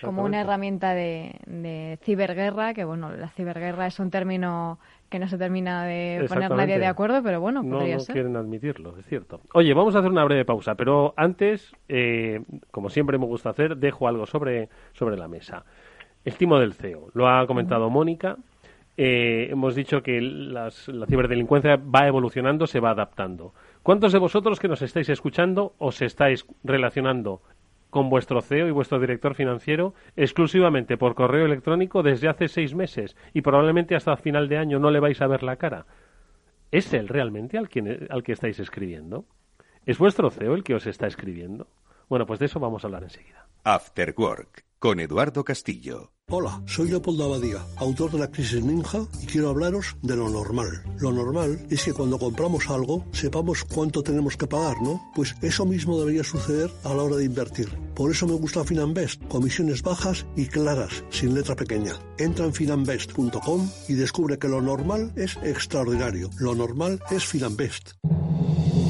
como una herramienta de, de, ciberguerra, que bueno, la ciberguerra es un término que no se termina de poner nadie de acuerdo, pero bueno, no, podría no quieren admitirlo, es cierto. Oye, vamos a hacer una breve pausa, pero antes, eh, como siempre me gusta hacer, dejo algo sobre, sobre la mesa. El timo del CEO, lo ha comentado Mónica, eh, hemos dicho que las, la ciberdelincuencia va evolucionando, se va adaptando. ¿Cuántos de vosotros que nos estáis escuchando os estáis relacionando con vuestro CEO y vuestro director financiero exclusivamente por correo electrónico desde hace seis meses y probablemente hasta final de año no le vais a ver la cara. ¿Es él realmente al, quien, al que estáis escribiendo? ¿Es vuestro CEO el que os está escribiendo? Bueno, pues de eso vamos a hablar enseguida. After Work con Eduardo Castillo. Hola, soy Leopoldo Abadía, autor de La Crisis Ninja, y quiero hablaros de lo normal. Lo normal es que cuando compramos algo sepamos cuánto tenemos que pagar, ¿no? Pues eso mismo debería suceder a la hora de invertir. Por eso me gusta Finanbest, comisiones bajas y claras, sin letra pequeña. Entra en finanbest.com y descubre que lo normal es extraordinario. Lo normal es Finanbest.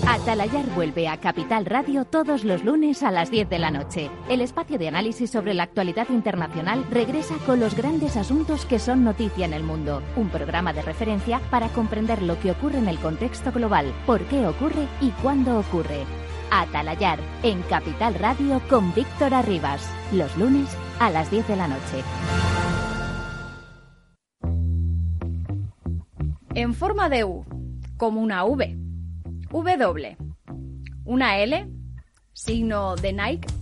Atalayar vuelve a Capital Radio todos los lunes a las 10 de la noche. El espacio de análisis sobre la actualidad internacional regresa con los grandes asuntos que son noticia en el mundo. Un programa de referencia para comprender lo que ocurre en el contexto global, por qué ocurre y cuándo ocurre. Atalayar en Capital Radio con Víctor Arribas. Los lunes a las 10 de la noche. En forma de U, como una V W, una L, signo de Nike.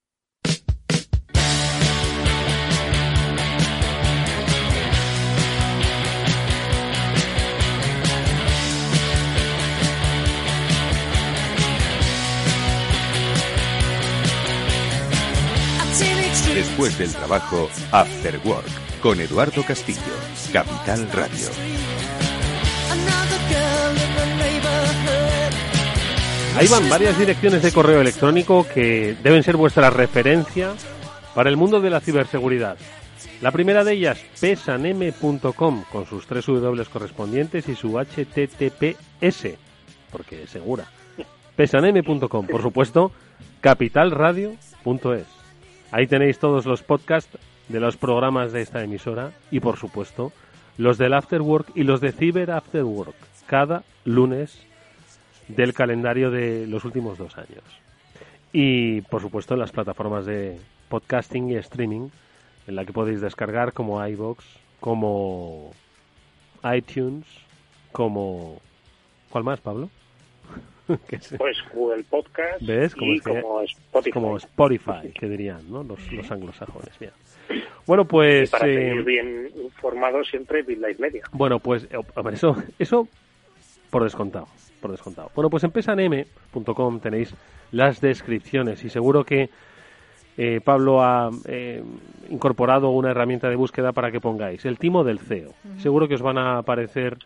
después del trabajo After Work con Eduardo Castillo, Capital Radio. Ahí van varias direcciones de correo electrónico que deben ser vuestra referencia para el mundo de la ciberseguridad. La primera de ellas, pesanm.com, con sus tres W correspondientes y su HTTPS, porque es segura. pesanm.com, por supuesto, capitalradio.es. Ahí tenéis todos los podcasts de los programas de esta emisora y, por supuesto, los del Afterwork y los de Cyber Afterwork, cada lunes del calendario de los últimos dos años. Y, por supuesto, en las plataformas de podcasting y streaming, en la que podéis descargar como iVoox, como iTunes, como... ¿Cuál más, Pablo? pues Google Podcast ¿Ves? y como Spotify. Como Spotify, que dirían ¿no? los, los anglosajones. Bien. Bueno, pues... Y para seguir bien informado siempre BitLife Media. Bueno, pues eso, eso por descontado, por descontado. Bueno, pues en pesanem.com tenéis las descripciones y seguro que eh, Pablo ha eh, incorporado una herramienta de búsqueda para que pongáis el timo del CEO. Seguro que os van a aparecer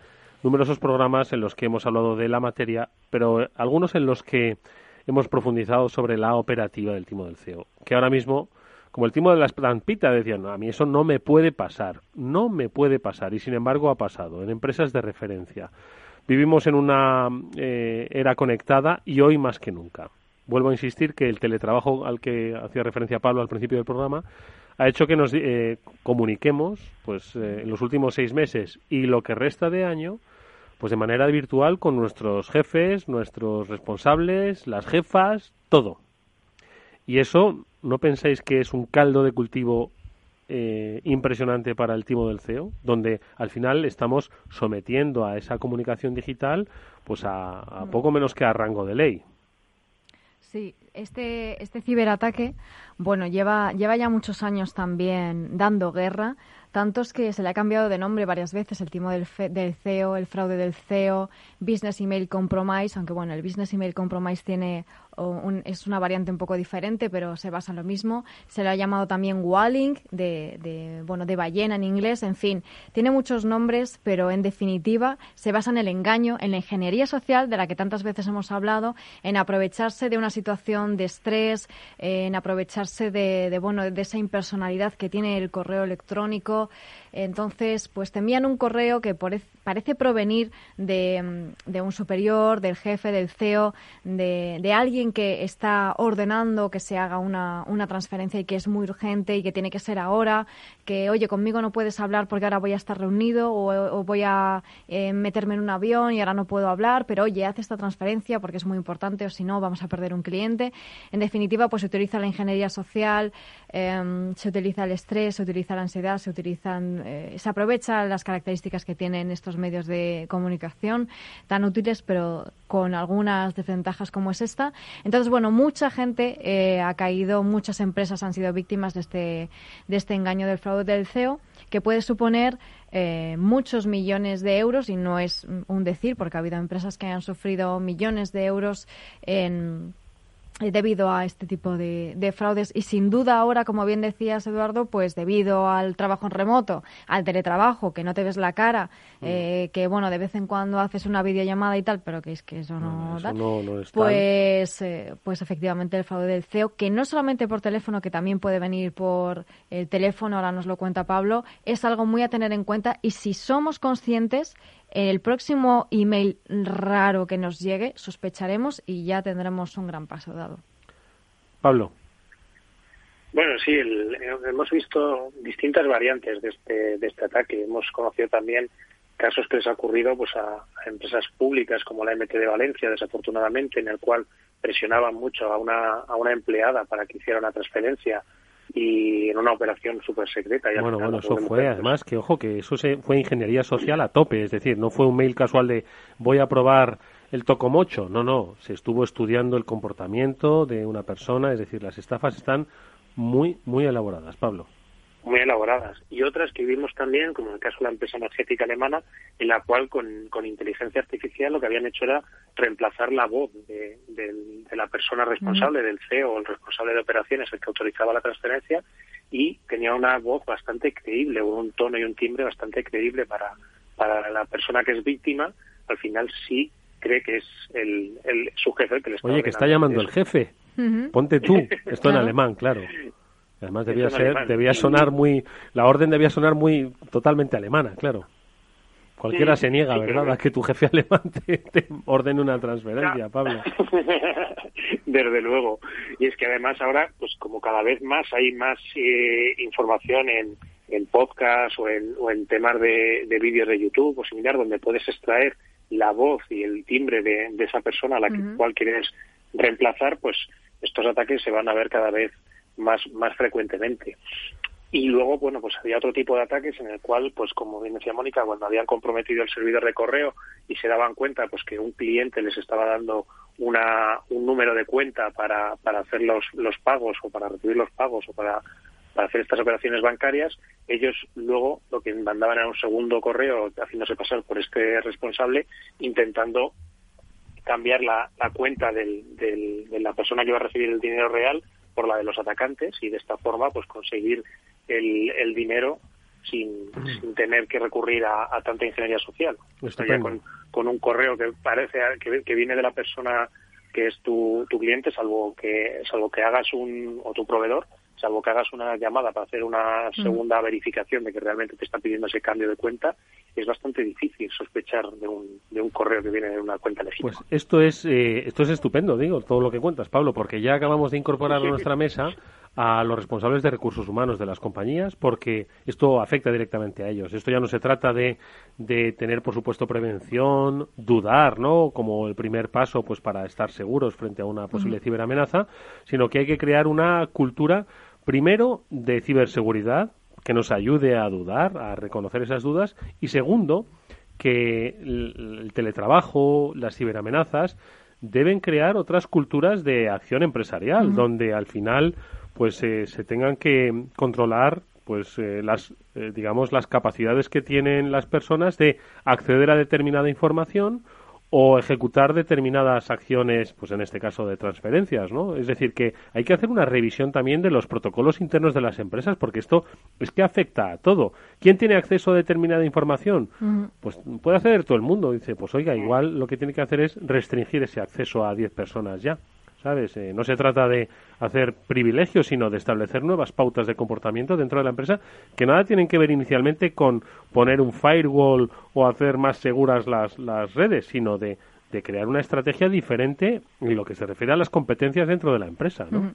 numerosos programas en los que hemos hablado de la materia, pero algunos en los que hemos profundizado sobre la operativa del timo del CEO, que ahora mismo, como el timo de la estampita, decían, no, a mí eso no me puede pasar, no me puede pasar, y sin embargo ha pasado en empresas de referencia. Vivimos en una eh, era conectada y hoy más que nunca. Vuelvo a insistir que el teletrabajo al que hacía referencia Pablo al principio del programa ha hecho que nos eh, comuniquemos pues eh, en los últimos seis meses y lo que resta de año pues de manera virtual con nuestros jefes, nuestros responsables, las jefas, todo. Y eso, ¿no pensáis que es un caldo de cultivo eh, impresionante para el timo del CEO? Donde al final estamos sometiendo a esa comunicación digital pues a, a poco menos que a rango de ley. Sí, este, este ciberataque, bueno, lleva, lleva ya muchos años también dando guerra tantos que se le ha cambiado de nombre varias veces, el timo del, del, CEO, el fraude del CEO, Business Email Compromise, aunque bueno, el Business Email Compromise tiene es una variante un poco diferente, pero se basa en lo mismo. Se le ha llamado también walling, de, bueno, de ballena en inglés, en fin. Tiene muchos nombres, pero en definitiva se basa en el engaño, en la ingeniería social de la que tantas veces hemos hablado, en aprovecharse de una situación de estrés, en aprovecharse de, de bueno, de esa impersonalidad que tiene el correo electrónico. Entonces, pues te envían un correo que parece provenir de, de un superior, del jefe, del CEO, de, de alguien que está ordenando que se haga una, una transferencia y que es muy urgente y que tiene que ser ahora, que, oye, conmigo no puedes hablar porque ahora voy a estar reunido o, voy a eh, meterme en un avión y ahora no puedo hablar, pero oye, haz esta transferencia porque es muy importante o si no vamos a perder un cliente. En definitiva, pues se utiliza la ingeniería social, em, se utiliza el estrés, se utiliza la ansiedad, se utilizan, eh, se aprovechan las características que tienen estos medios de comunicación tan útiles, pero con algunas desventajas como es esta. Entonces, bueno, mucha gente eh, ha caído, muchas empresas han sido víctimas de este, de este engaño del fraude del CEO, que puede suponer eh, muchos millones de euros, y no es un decir, porque ha habido empresas que han sufrido millones de euros en debido a este tipo de, fraudes y sin duda ahora, como bien decías Eduardo, pues debido al trabajo en remoto, al teletrabajo, que no te ves la cara, mm. eh, que bueno, de vez en cuando haces una videollamada y tal, pero que es que eso no, da, pues, eh, pues efectivamente el fraude del CEO, que no solamente por teléfono, que también puede venir por el teléfono, ahora nos lo cuenta Pablo, es algo muy a tener en cuenta y si somos conscientes el próximo email raro que nos llegue, sospecharemos y ya tendremos un gran paso dado. Pablo. Bueno, sí, hemos visto distintas variantes de este, de este ataque. Hemos conocido también casos que les ha ocurrido pues, a, empresas públicas como la MT de Valencia, desafortunadamente, en el cual presionaban mucho a una, a una empleada para que hiciera una transferencia y en una operación súper secreta. bueno, bueno, eso fue, además, que ojo, que eso se, fue ingeniería social a tope, es decir, no fue un mail casual de voy a probar el tocomocho, no, no, se estuvo estudiando el comportamiento de una persona, es decir, las estafas están muy, muy elaboradas. Pablo muy elaboradas. Y otras que vimos también, como en el caso de la empresa energética alemana, en la cual con, con inteligencia artificial lo que habían hecho era reemplazar la voz de, la persona responsable, del CEO o el responsable de operaciones, el que autorizaba la transferencia, y tenía una voz bastante creíble, un tono y un timbre bastante creíble para, para la persona que es víctima. Al final sí cree que es el, el su jefe el que le está Oye, que está llamando el jefe. Ponte tú. Esto en alemán, claro. Además debía ser, debía sonar muy, la orden debía sonar muy totalmente alemana, claro. Cualquiera se niega, ¿verdad?, a que tu jefe alemán te, ordene una transferencia, Pablo. Desde luego. Y es que además ahora, pues como cada vez más hay más eh, información en, en podcast o en, o en temas de, de vídeos de YouTube o similar, donde puedes extraer la voz y el timbre de, esa persona a la que, cual quieres reemplazar, pues estos ataques se van a ver cada vez más, más frecuentemente. Y luego, bueno, pues había otro tipo de ataques en el cual, pues como bien decía Mónica, cuando habían comprometido el servidor de correo y se daban cuenta pues que un cliente les estaba dando una, un número de cuenta para, para hacer los, los pagos o para recibir los pagos o para, para hacer estas operaciones bancarias, ellos luego lo que mandaban era un segundo correo haciéndose pasar por este responsable intentando cambiar la, la cuenta del, del, de la persona que iba a recibir el dinero real por la de los atacantes y de esta forma pues conseguir el, el dinero sin, sin, tener que recurrir a, tanta ingeniería social. Con, con, un correo que parece que, que, viene de la persona que es tu, tu cliente, salvo que salvo que hagas un o tu proveedor, salvo que hagas una llamada para hacer una segunda verificación de que realmente te está pidiendo ese cambio de cuenta, es bastante difícil sospechar de un, de un correo que viene de una cuenta legítima. Pues esto es, eh, esto es estupendo, digo, todo lo que cuentas, Pablo, porque ya acabamos de incorporar a nuestra mesa a los responsables de recursos humanos de las compañías, porque esto afecta directamente a ellos. Esto ya no se trata de, de tener, por supuesto, prevención, dudar, ¿no? Como el primer paso, pues para estar seguros frente a una posible ciberamenaza, sino que hay que crear una cultura, primero, de ciberseguridad, que nos ayude a dudar, a reconocer esas dudas, y segundo, que el teletrabajo, las ciberamenazas, deben crear otras culturas de acción empresarial, donde al final pues eh, se tengan que controlar pues eh, las eh, digamos las capacidades que tienen las personas de acceder a determinada información o ejecutar determinadas acciones, pues en este caso de transferencias, ¿no? Es decir, que hay que hacer una revisión también de los protocolos internos de las empresas, porque esto es que afecta a todo. ¿Quién tiene acceso a determinada información? Pues puede acceder todo el mundo. Dice, pues oiga, igual lo que tiene que hacer es restringir ese acceso a 10 personas ya. ¿Sabes? Eh, no se trata de hacer privilegios, sino de establecer nuevas pautas de comportamiento dentro de la empresa que nada tienen que ver inicialmente con poner un firewall o hacer más seguras las, las redes, sino de de crear una estrategia diferente en lo que se refiere a las competencias dentro de la empresa, ¿no?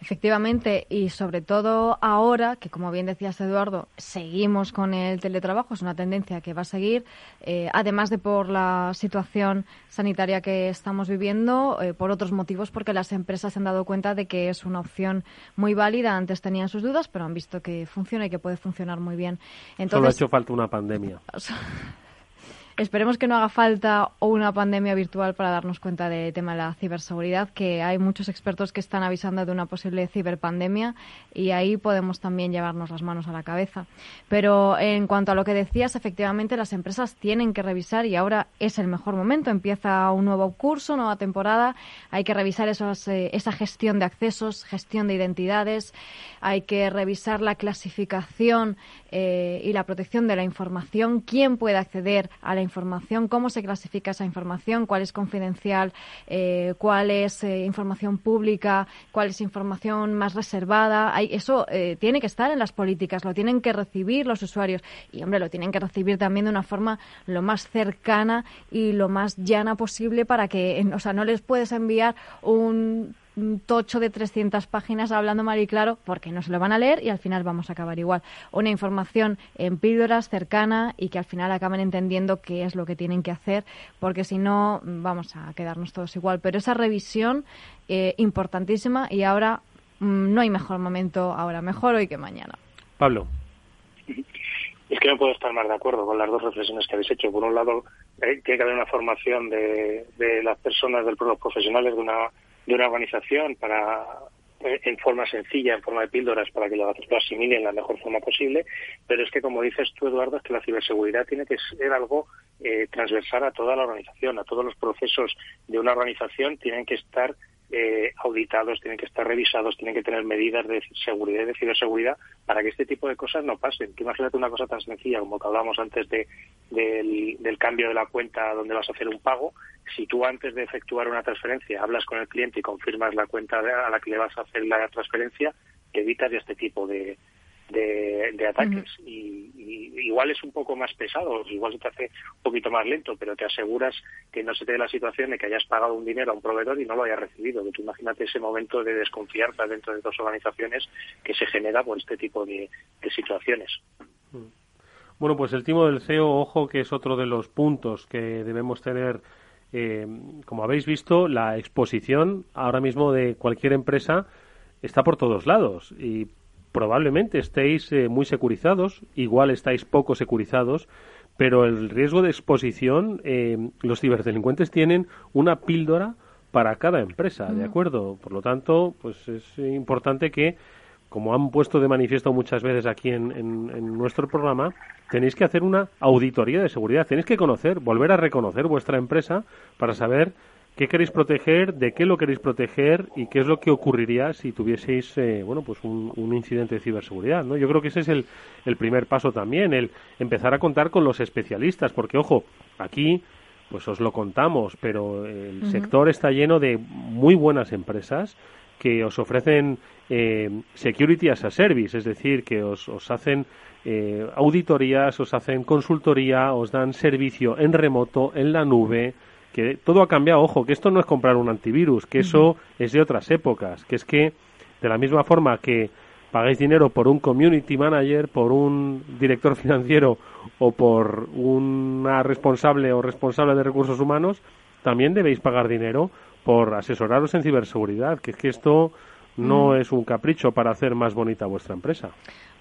Efectivamente, y sobre todo ahora, que como bien decías Eduardo, seguimos con el teletrabajo, es una tendencia que va a seguir, eh, además de por la situación sanitaria que estamos viviendo, eh, por otros motivos, porque las empresas se han dado cuenta de que es una opción muy válida. Antes tenían sus dudas, pero han visto que funciona y que puede funcionar muy bien. Entonces, Solo ha hecho falta una pandemia. Esperemos que no haga falta una pandemia virtual para darnos cuenta del tema de la ciberseguridad, que hay muchos expertos que están avisando de una posible ciberpandemia y ahí podemos también llevarnos las manos a la cabeza. Pero en cuanto a lo que decías, efectivamente las empresas tienen que revisar y ahora es el mejor momento. Empieza un nuevo curso, nueva temporada. Hay que revisar esos, eh, esa gestión de accesos, gestión de identidades. Hay que revisar la clasificación eh, y la protección de la información. ¿Quién puede acceder a la información, cómo se clasifica esa información, cuál es confidencial, eh, cuál es eh, información pública, cuál es información más reservada. eso eh, tiene que estar en las políticas, lo tienen que recibir los usuarios y, hombre, lo tienen que recibir también de una forma lo más cercana y lo más llana posible para que, o sea, no les puedes enviar un tocho de 300 páginas hablando mal y claro, porque no se lo van a leer y al final vamos a acabar igual. Una información en píldoras, cercana y que al final acaben entendiendo qué es lo que tienen que hacer, porque si no, vamos a quedarnos todos igual. Pero esa revisión eh, importantísima y ahora mm, no hay mejor momento, ahora mejor hoy que mañana. Pablo. Es que no puedo estar más de acuerdo con las dos reflexiones que habéis hecho. Por un lado, eh, tiene que haber una formación de, de las personas, de los profesionales, de una de una organización para eh, en forma sencilla, en forma de píldoras, para que los lo asimilen la mejor forma posible. Pero es que, como dices tú, Eduardo, es que la ciberseguridad tiene que ser algo eh, transversal a toda la organización, a todos los procesos de una organización tienen que estar eh, auditados, tienen que estar revisados, tienen que tener medidas de seguridad y de ciberseguridad para que este tipo de cosas no pasen. Imagínate una cosa tan sencilla como que hablábamos antes de, del, cambio de la cuenta donde vas a hacer un pago. Si tú antes de efectuar una transferencia hablas con el cliente y confirmas la cuenta a la que le vas a hacer la transferencia, te evitas este tipo de, de, ataques. y, igual es un poco más pesado, igual se te hace un poquito más lento, pero te aseguras que no se te dé la situación de que hayas pagado un dinero a un proveedor y no lo hayas recibido. Que tú imagínate ese momento de desconfianza dentro de dos organizaciones que se genera por este tipo de, situaciones. Bueno, pues el timo del CEO, ojo, que es otro de los puntos que debemos tener. Eh, como habéis visto, la exposición ahora mismo de cualquier empresa está por todos lados y probablemente estéis eh, muy securizados, igual estáis poco securizados, pero el riesgo de exposición, eh, los ciberdelincuentes tienen una píldora para cada empresa, ¿de acuerdo? Por lo tanto, pues es importante que, como han puesto de manifiesto muchas veces aquí en, en nuestro programa, tenéis que hacer una auditoría de seguridad, tenéis que conocer, volver a reconocer vuestra empresa para saber qué queréis proteger, de qué lo queréis proteger y qué es lo que ocurriría si tuvieseis eh, bueno pues un, incidente de ciberseguridad ¿no? yo creo que ese es el, el, primer paso también el empezar a contar con los especialistas porque ojo aquí pues os lo contamos pero el sector está lleno de muy buenas empresas que os ofrecen eh, security as a service es decir que os, os hacen eh, auditorías os hacen consultoría os dan servicio en remoto en la nube que todo ha cambiado, ojo, que esto no es comprar un antivirus, que eso es de otras épocas, que es que de la misma forma que pagáis dinero por un community manager, por un director financiero o por una responsable o responsable de recursos humanos, también debéis pagar dinero por asesoraros en ciberseguridad, que es que esto no es un capricho para hacer más bonita vuestra empresa.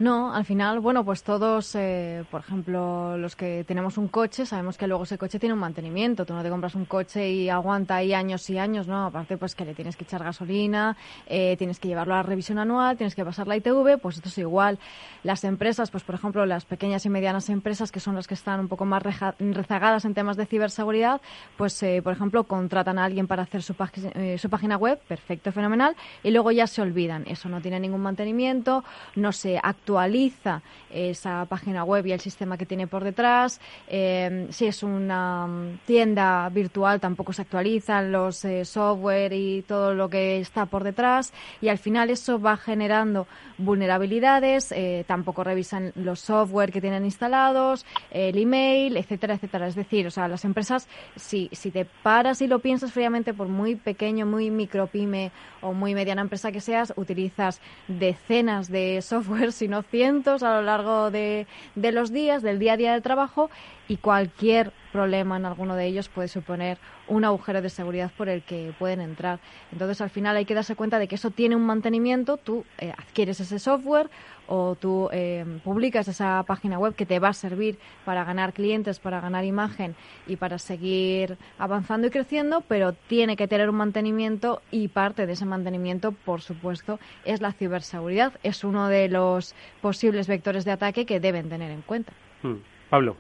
No, al final, bueno, pues todos, eh, por ejemplo, los que tenemos un coche, sabemos que luego ese coche tiene un mantenimiento. Tú no te compras un coche y aguanta ahí años y años, ¿no? Aparte, pues que le tienes que echar gasolina, eh, tienes que llevarlo a la revisión anual, tienes que pasar la ITV, pues esto es igual. Las empresas, pues por ejemplo, las pequeñas y medianas empresas, que son las que están un poco más rezagadas en temas de ciberseguridad, pues, eh, por ejemplo, contratan a alguien para hacer su, su página web, perfecto, fenomenal, y luego ya se olvidan. Eso no tiene ningún mantenimiento, no se actualiza esa página web y el sistema que tiene por detrás. Eh, si es una mm, tienda virtual, tampoco se actualizan los eh, software y todo lo que está por detrás. Y al final eso va generando vulnerabilidades. Eh, tampoco revisan los software que tienen instalados, el email, etcétera, etcétera. Es decir, o sea, las empresas, si, si te paras y lo piensas fríamente, por muy pequeño, muy micro pyme o muy mediana empresa que seas, utilizas decenas de software, si no cientos a lo largo de, de los días, del día a día de trabajo, y cualquier problema en alguno de ellos puede suponer un agujero de seguridad por el que pueden entrar. Entonces, al final hay que darse cuenta de que eso tiene un mantenimiento, tú eh, adquieres ese software o tú eh, publicas esa página web que te va a servir para ganar clientes, para ganar imagen y para seguir avanzando y creciendo, pero tiene que tener un mantenimiento y parte de ese mantenimiento, por supuesto, es la ciberseguridad. Es uno de los posibles vectores de ataque que deben tener en cuenta. Hmm. Pablo.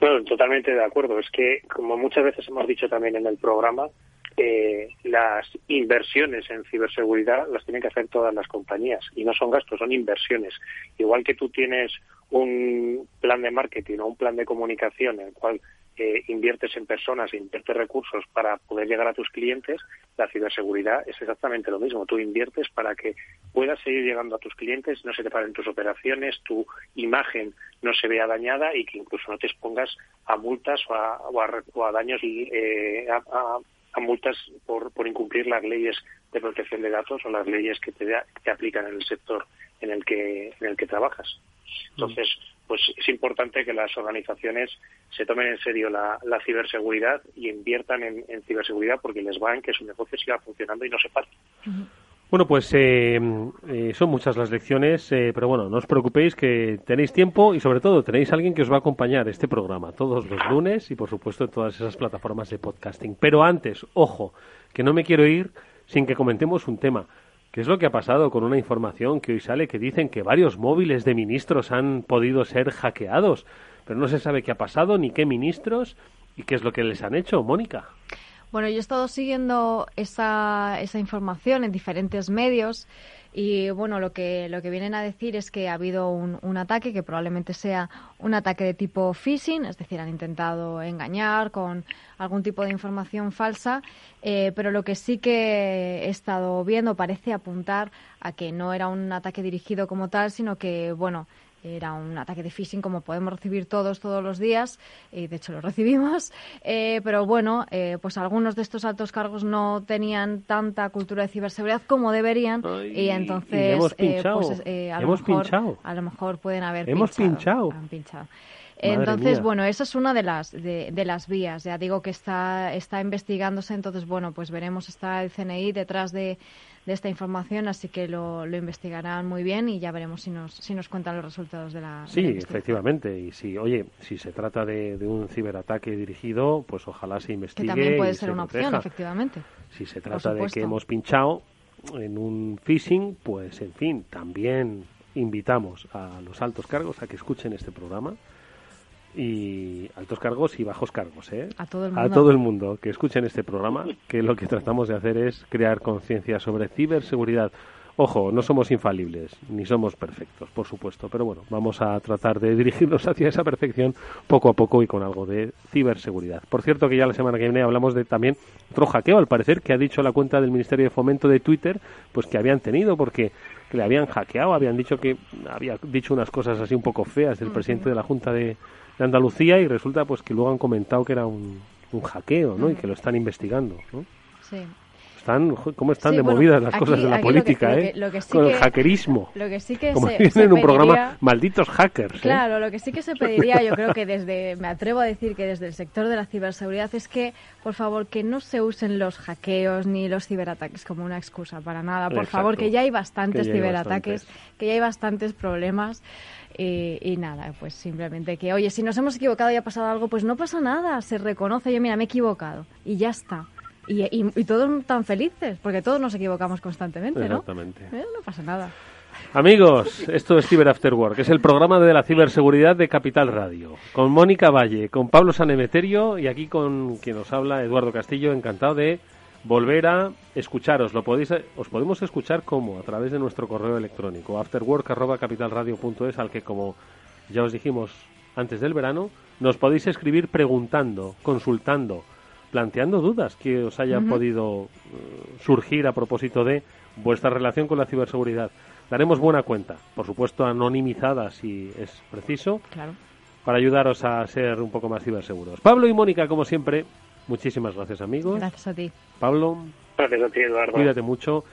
Bueno, totalmente de acuerdo. Es que, como muchas veces hemos dicho también en el programa, eh, las inversiones en ciberseguridad las tienen que hacer todas las compañías y no son gastos, son inversiones. Igual que tú tienes un plan de marketing o un plan de comunicación en el cual eh, inviertes en personas, inviertes recursos para poder llegar a tus clientes, la ciberseguridad es exactamente lo mismo. Tú inviertes para que puedas seguir llegando a tus clientes, no se te paren tus operaciones, tu imagen no se vea dañada y que incluso no te expongas a multas o a, daños eh, a, multas por, por incumplir las leyes de protección de datos o las leyes que te, te aplican en el sector en el que en el que trabajas. Entonces, pues es importante que las organizaciones se tomen en serio la, ciberseguridad y inviertan en, ciberseguridad porque les va en que su negocio siga funcionando y no se pare. Bueno, pues eh, eh, son muchas las lecciones, eh, pero bueno, no os preocupéis que tenéis tiempo y sobre todo tenéis alguien que os va a acompañar este programa todos los lunes y por supuesto en todas esas plataformas de podcasting. Pero antes, ojo, que no me quiero ir sin que comentemos un tema. ¿Qué es lo que ha pasado con una información que hoy sale que dicen que varios móviles de ministros han podido ser hackeados? Pero no se sabe qué ha pasado, ni qué ministros y qué es lo que les han hecho, Mónica. Bueno, yo he estado siguiendo esa, esa información en diferentes medios y bueno, lo que, lo que vienen a decir es que ha habido un, un, ataque que probablemente sea un ataque de tipo phishing, es decir, han intentado engañar con algún tipo de información falsa, eh, pero lo que sí que he estado viendo parece apuntar a que no era un ataque dirigido como tal, sino que, bueno, era un ataque de phishing como podemos recibir todos todos los días y de hecho lo recibimos eh, pero bueno eh, pues algunos de estos altos cargos no tenían tanta cultura de ciberseguridad como deberían y entonces hemos eh, pinchado. pues, eh, a, lo mejor, pinchado. a lo mejor pueden haber Hemos pinchado, pinchado. han pinchado. Entonces, bueno, esa es una de las de, de las vías. Ya digo que está está investigándose, entonces bueno, pues veremos está el CNI detrás de, de esta información, así que lo, lo investigarán muy bien y ya veremos si nos si nos cuentan los resultados de la, de la Sí, efectivamente. Y si, oye, si se trata de, de un ciberataque dirigido, pues ojalá se que investigue. también puede ser se una opción, efectivamente. Si se trata de que hemos pinchado en un phishing, pues en fin, también invitamos a los altos cargos a que escuchen este programa. Y altos cargos y bajos cargos, ¿eh? A todo el A mundo. todo el mundo que escuchen este programa, que lo que tratamos de hacer es crear conciencia sobre ciberseguridad. Ojo, no somos infalibles, ni somos perfectos, por supuesto, pero bueno, vamos a tratar de dirigirnos hacia esa perfección poco a poco y con algo de ciberseguridad. Por cierto, que ya la semana que viene hablamos de también otro hackeo, al parecer, que ha dicho la cuenta del Ministerio de Fomento de Twitter, pues que habían tenido, porque que le habían hackeado, habían dicho que había dicho unas cosas así un poco feas del presidente de la Junta de, de Andalucía y resulta pues que luego han comentado que era un, un hackeo, ¿no? Y que lo están investigando, ¿no? Sí. Están, ¿Cómo están Sí, de bueno, movidas las aquí- cosas de la que- política, lo eh? que- lo que sí Con el hackerismo. Lo que sí que Como se, dicen en un programa, malditos hackers. ¿eh? Claro, lo que sí que se pediría, yo creo que desde, me atrevo a decir que desde el sector de la ciberseguridad es que, por favor, que no se usen los hackeos ni los ciberataques como una excusa para nada. Por Exacto. favor, que ya hay bastantes Que ya hay ciberataques, bastantes. que ya hay bastantes problemas. Y, y nada, pues simplemente que, oye, si nos hemos equivocado y ha pasado algo, pues no pasa nada, se reconoce, yo mira, me he equivocado y ya está. Y, y, y todos tan felices, porque todos nos equivocamos constantemente, ¿no? Exactamente. Eh, No pasa nada. Amigos, esto es Cyber After Work, es el programa de la ciberseguridad de Capital Radio. Con Mónica Valle, con Pablo Sanemeterio y aquí con quien nos habla Eduardo Castillo, encantado de volver a escucharos. Lo podéis, os podemos escuchar como a través de nuestro correo electrónico afterwork@capitalradio.es al que como ya os dijimos antes del verano, nos podéis escribir preguntando, consultando, planteando dudas que os hayan podido eh, surgir a propósito de vuestra relación con la ciberseguridad. Daremos buena cuenta, por supuesto anonimizada si es preciso, Claro. para ayudaros a ser un poco más ciberseguros. Pablo y Mónica, como siempre, muchísimas gracias amigos. Gracias a ti. Pablo, Gracias a ti, Eduardo. cuídate mucho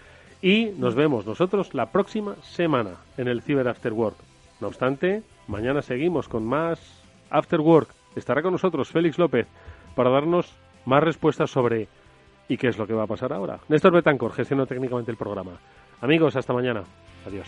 y nos vemos nosotros la próxima semana en el Cyber After Work. No obstante, mañana seguimos con más After Work. Estará con nosotros Félix López para darnos más respuestas sobre ¿y qué es lo que va a pasar ahora? Néstor Betancor gestionó técnicamente el programa. Amigos, hasta mañana. Adiós.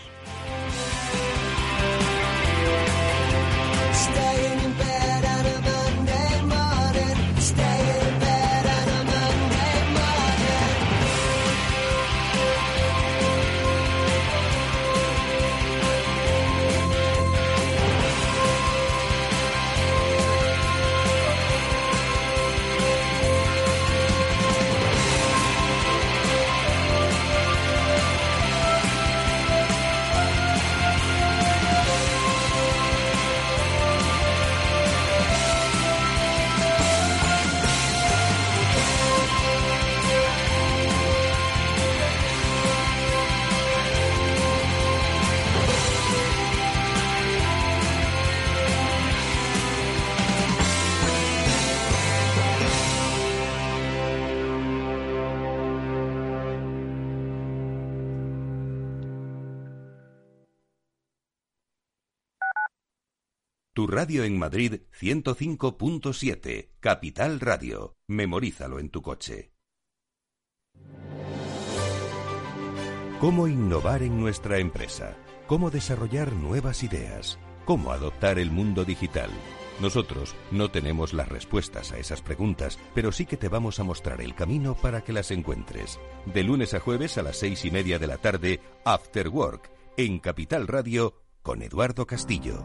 Radio en Madrid 105.7, Capital Radio. Memorízalo en tu coche. ¿Cómo innovar en nuestra empresa? ¿Cómo desarrollar nuevas ideas? ¿Cómo adoptar el mundo digital? Nosotros no tenemos las respuestas a esas preguntas, pero sí que te vamos a mostrar el camino para que las encuentres. De lunes a jueves a las seis y media de la tarde, After Work, en Capital Radio, con Eduardo Castillo.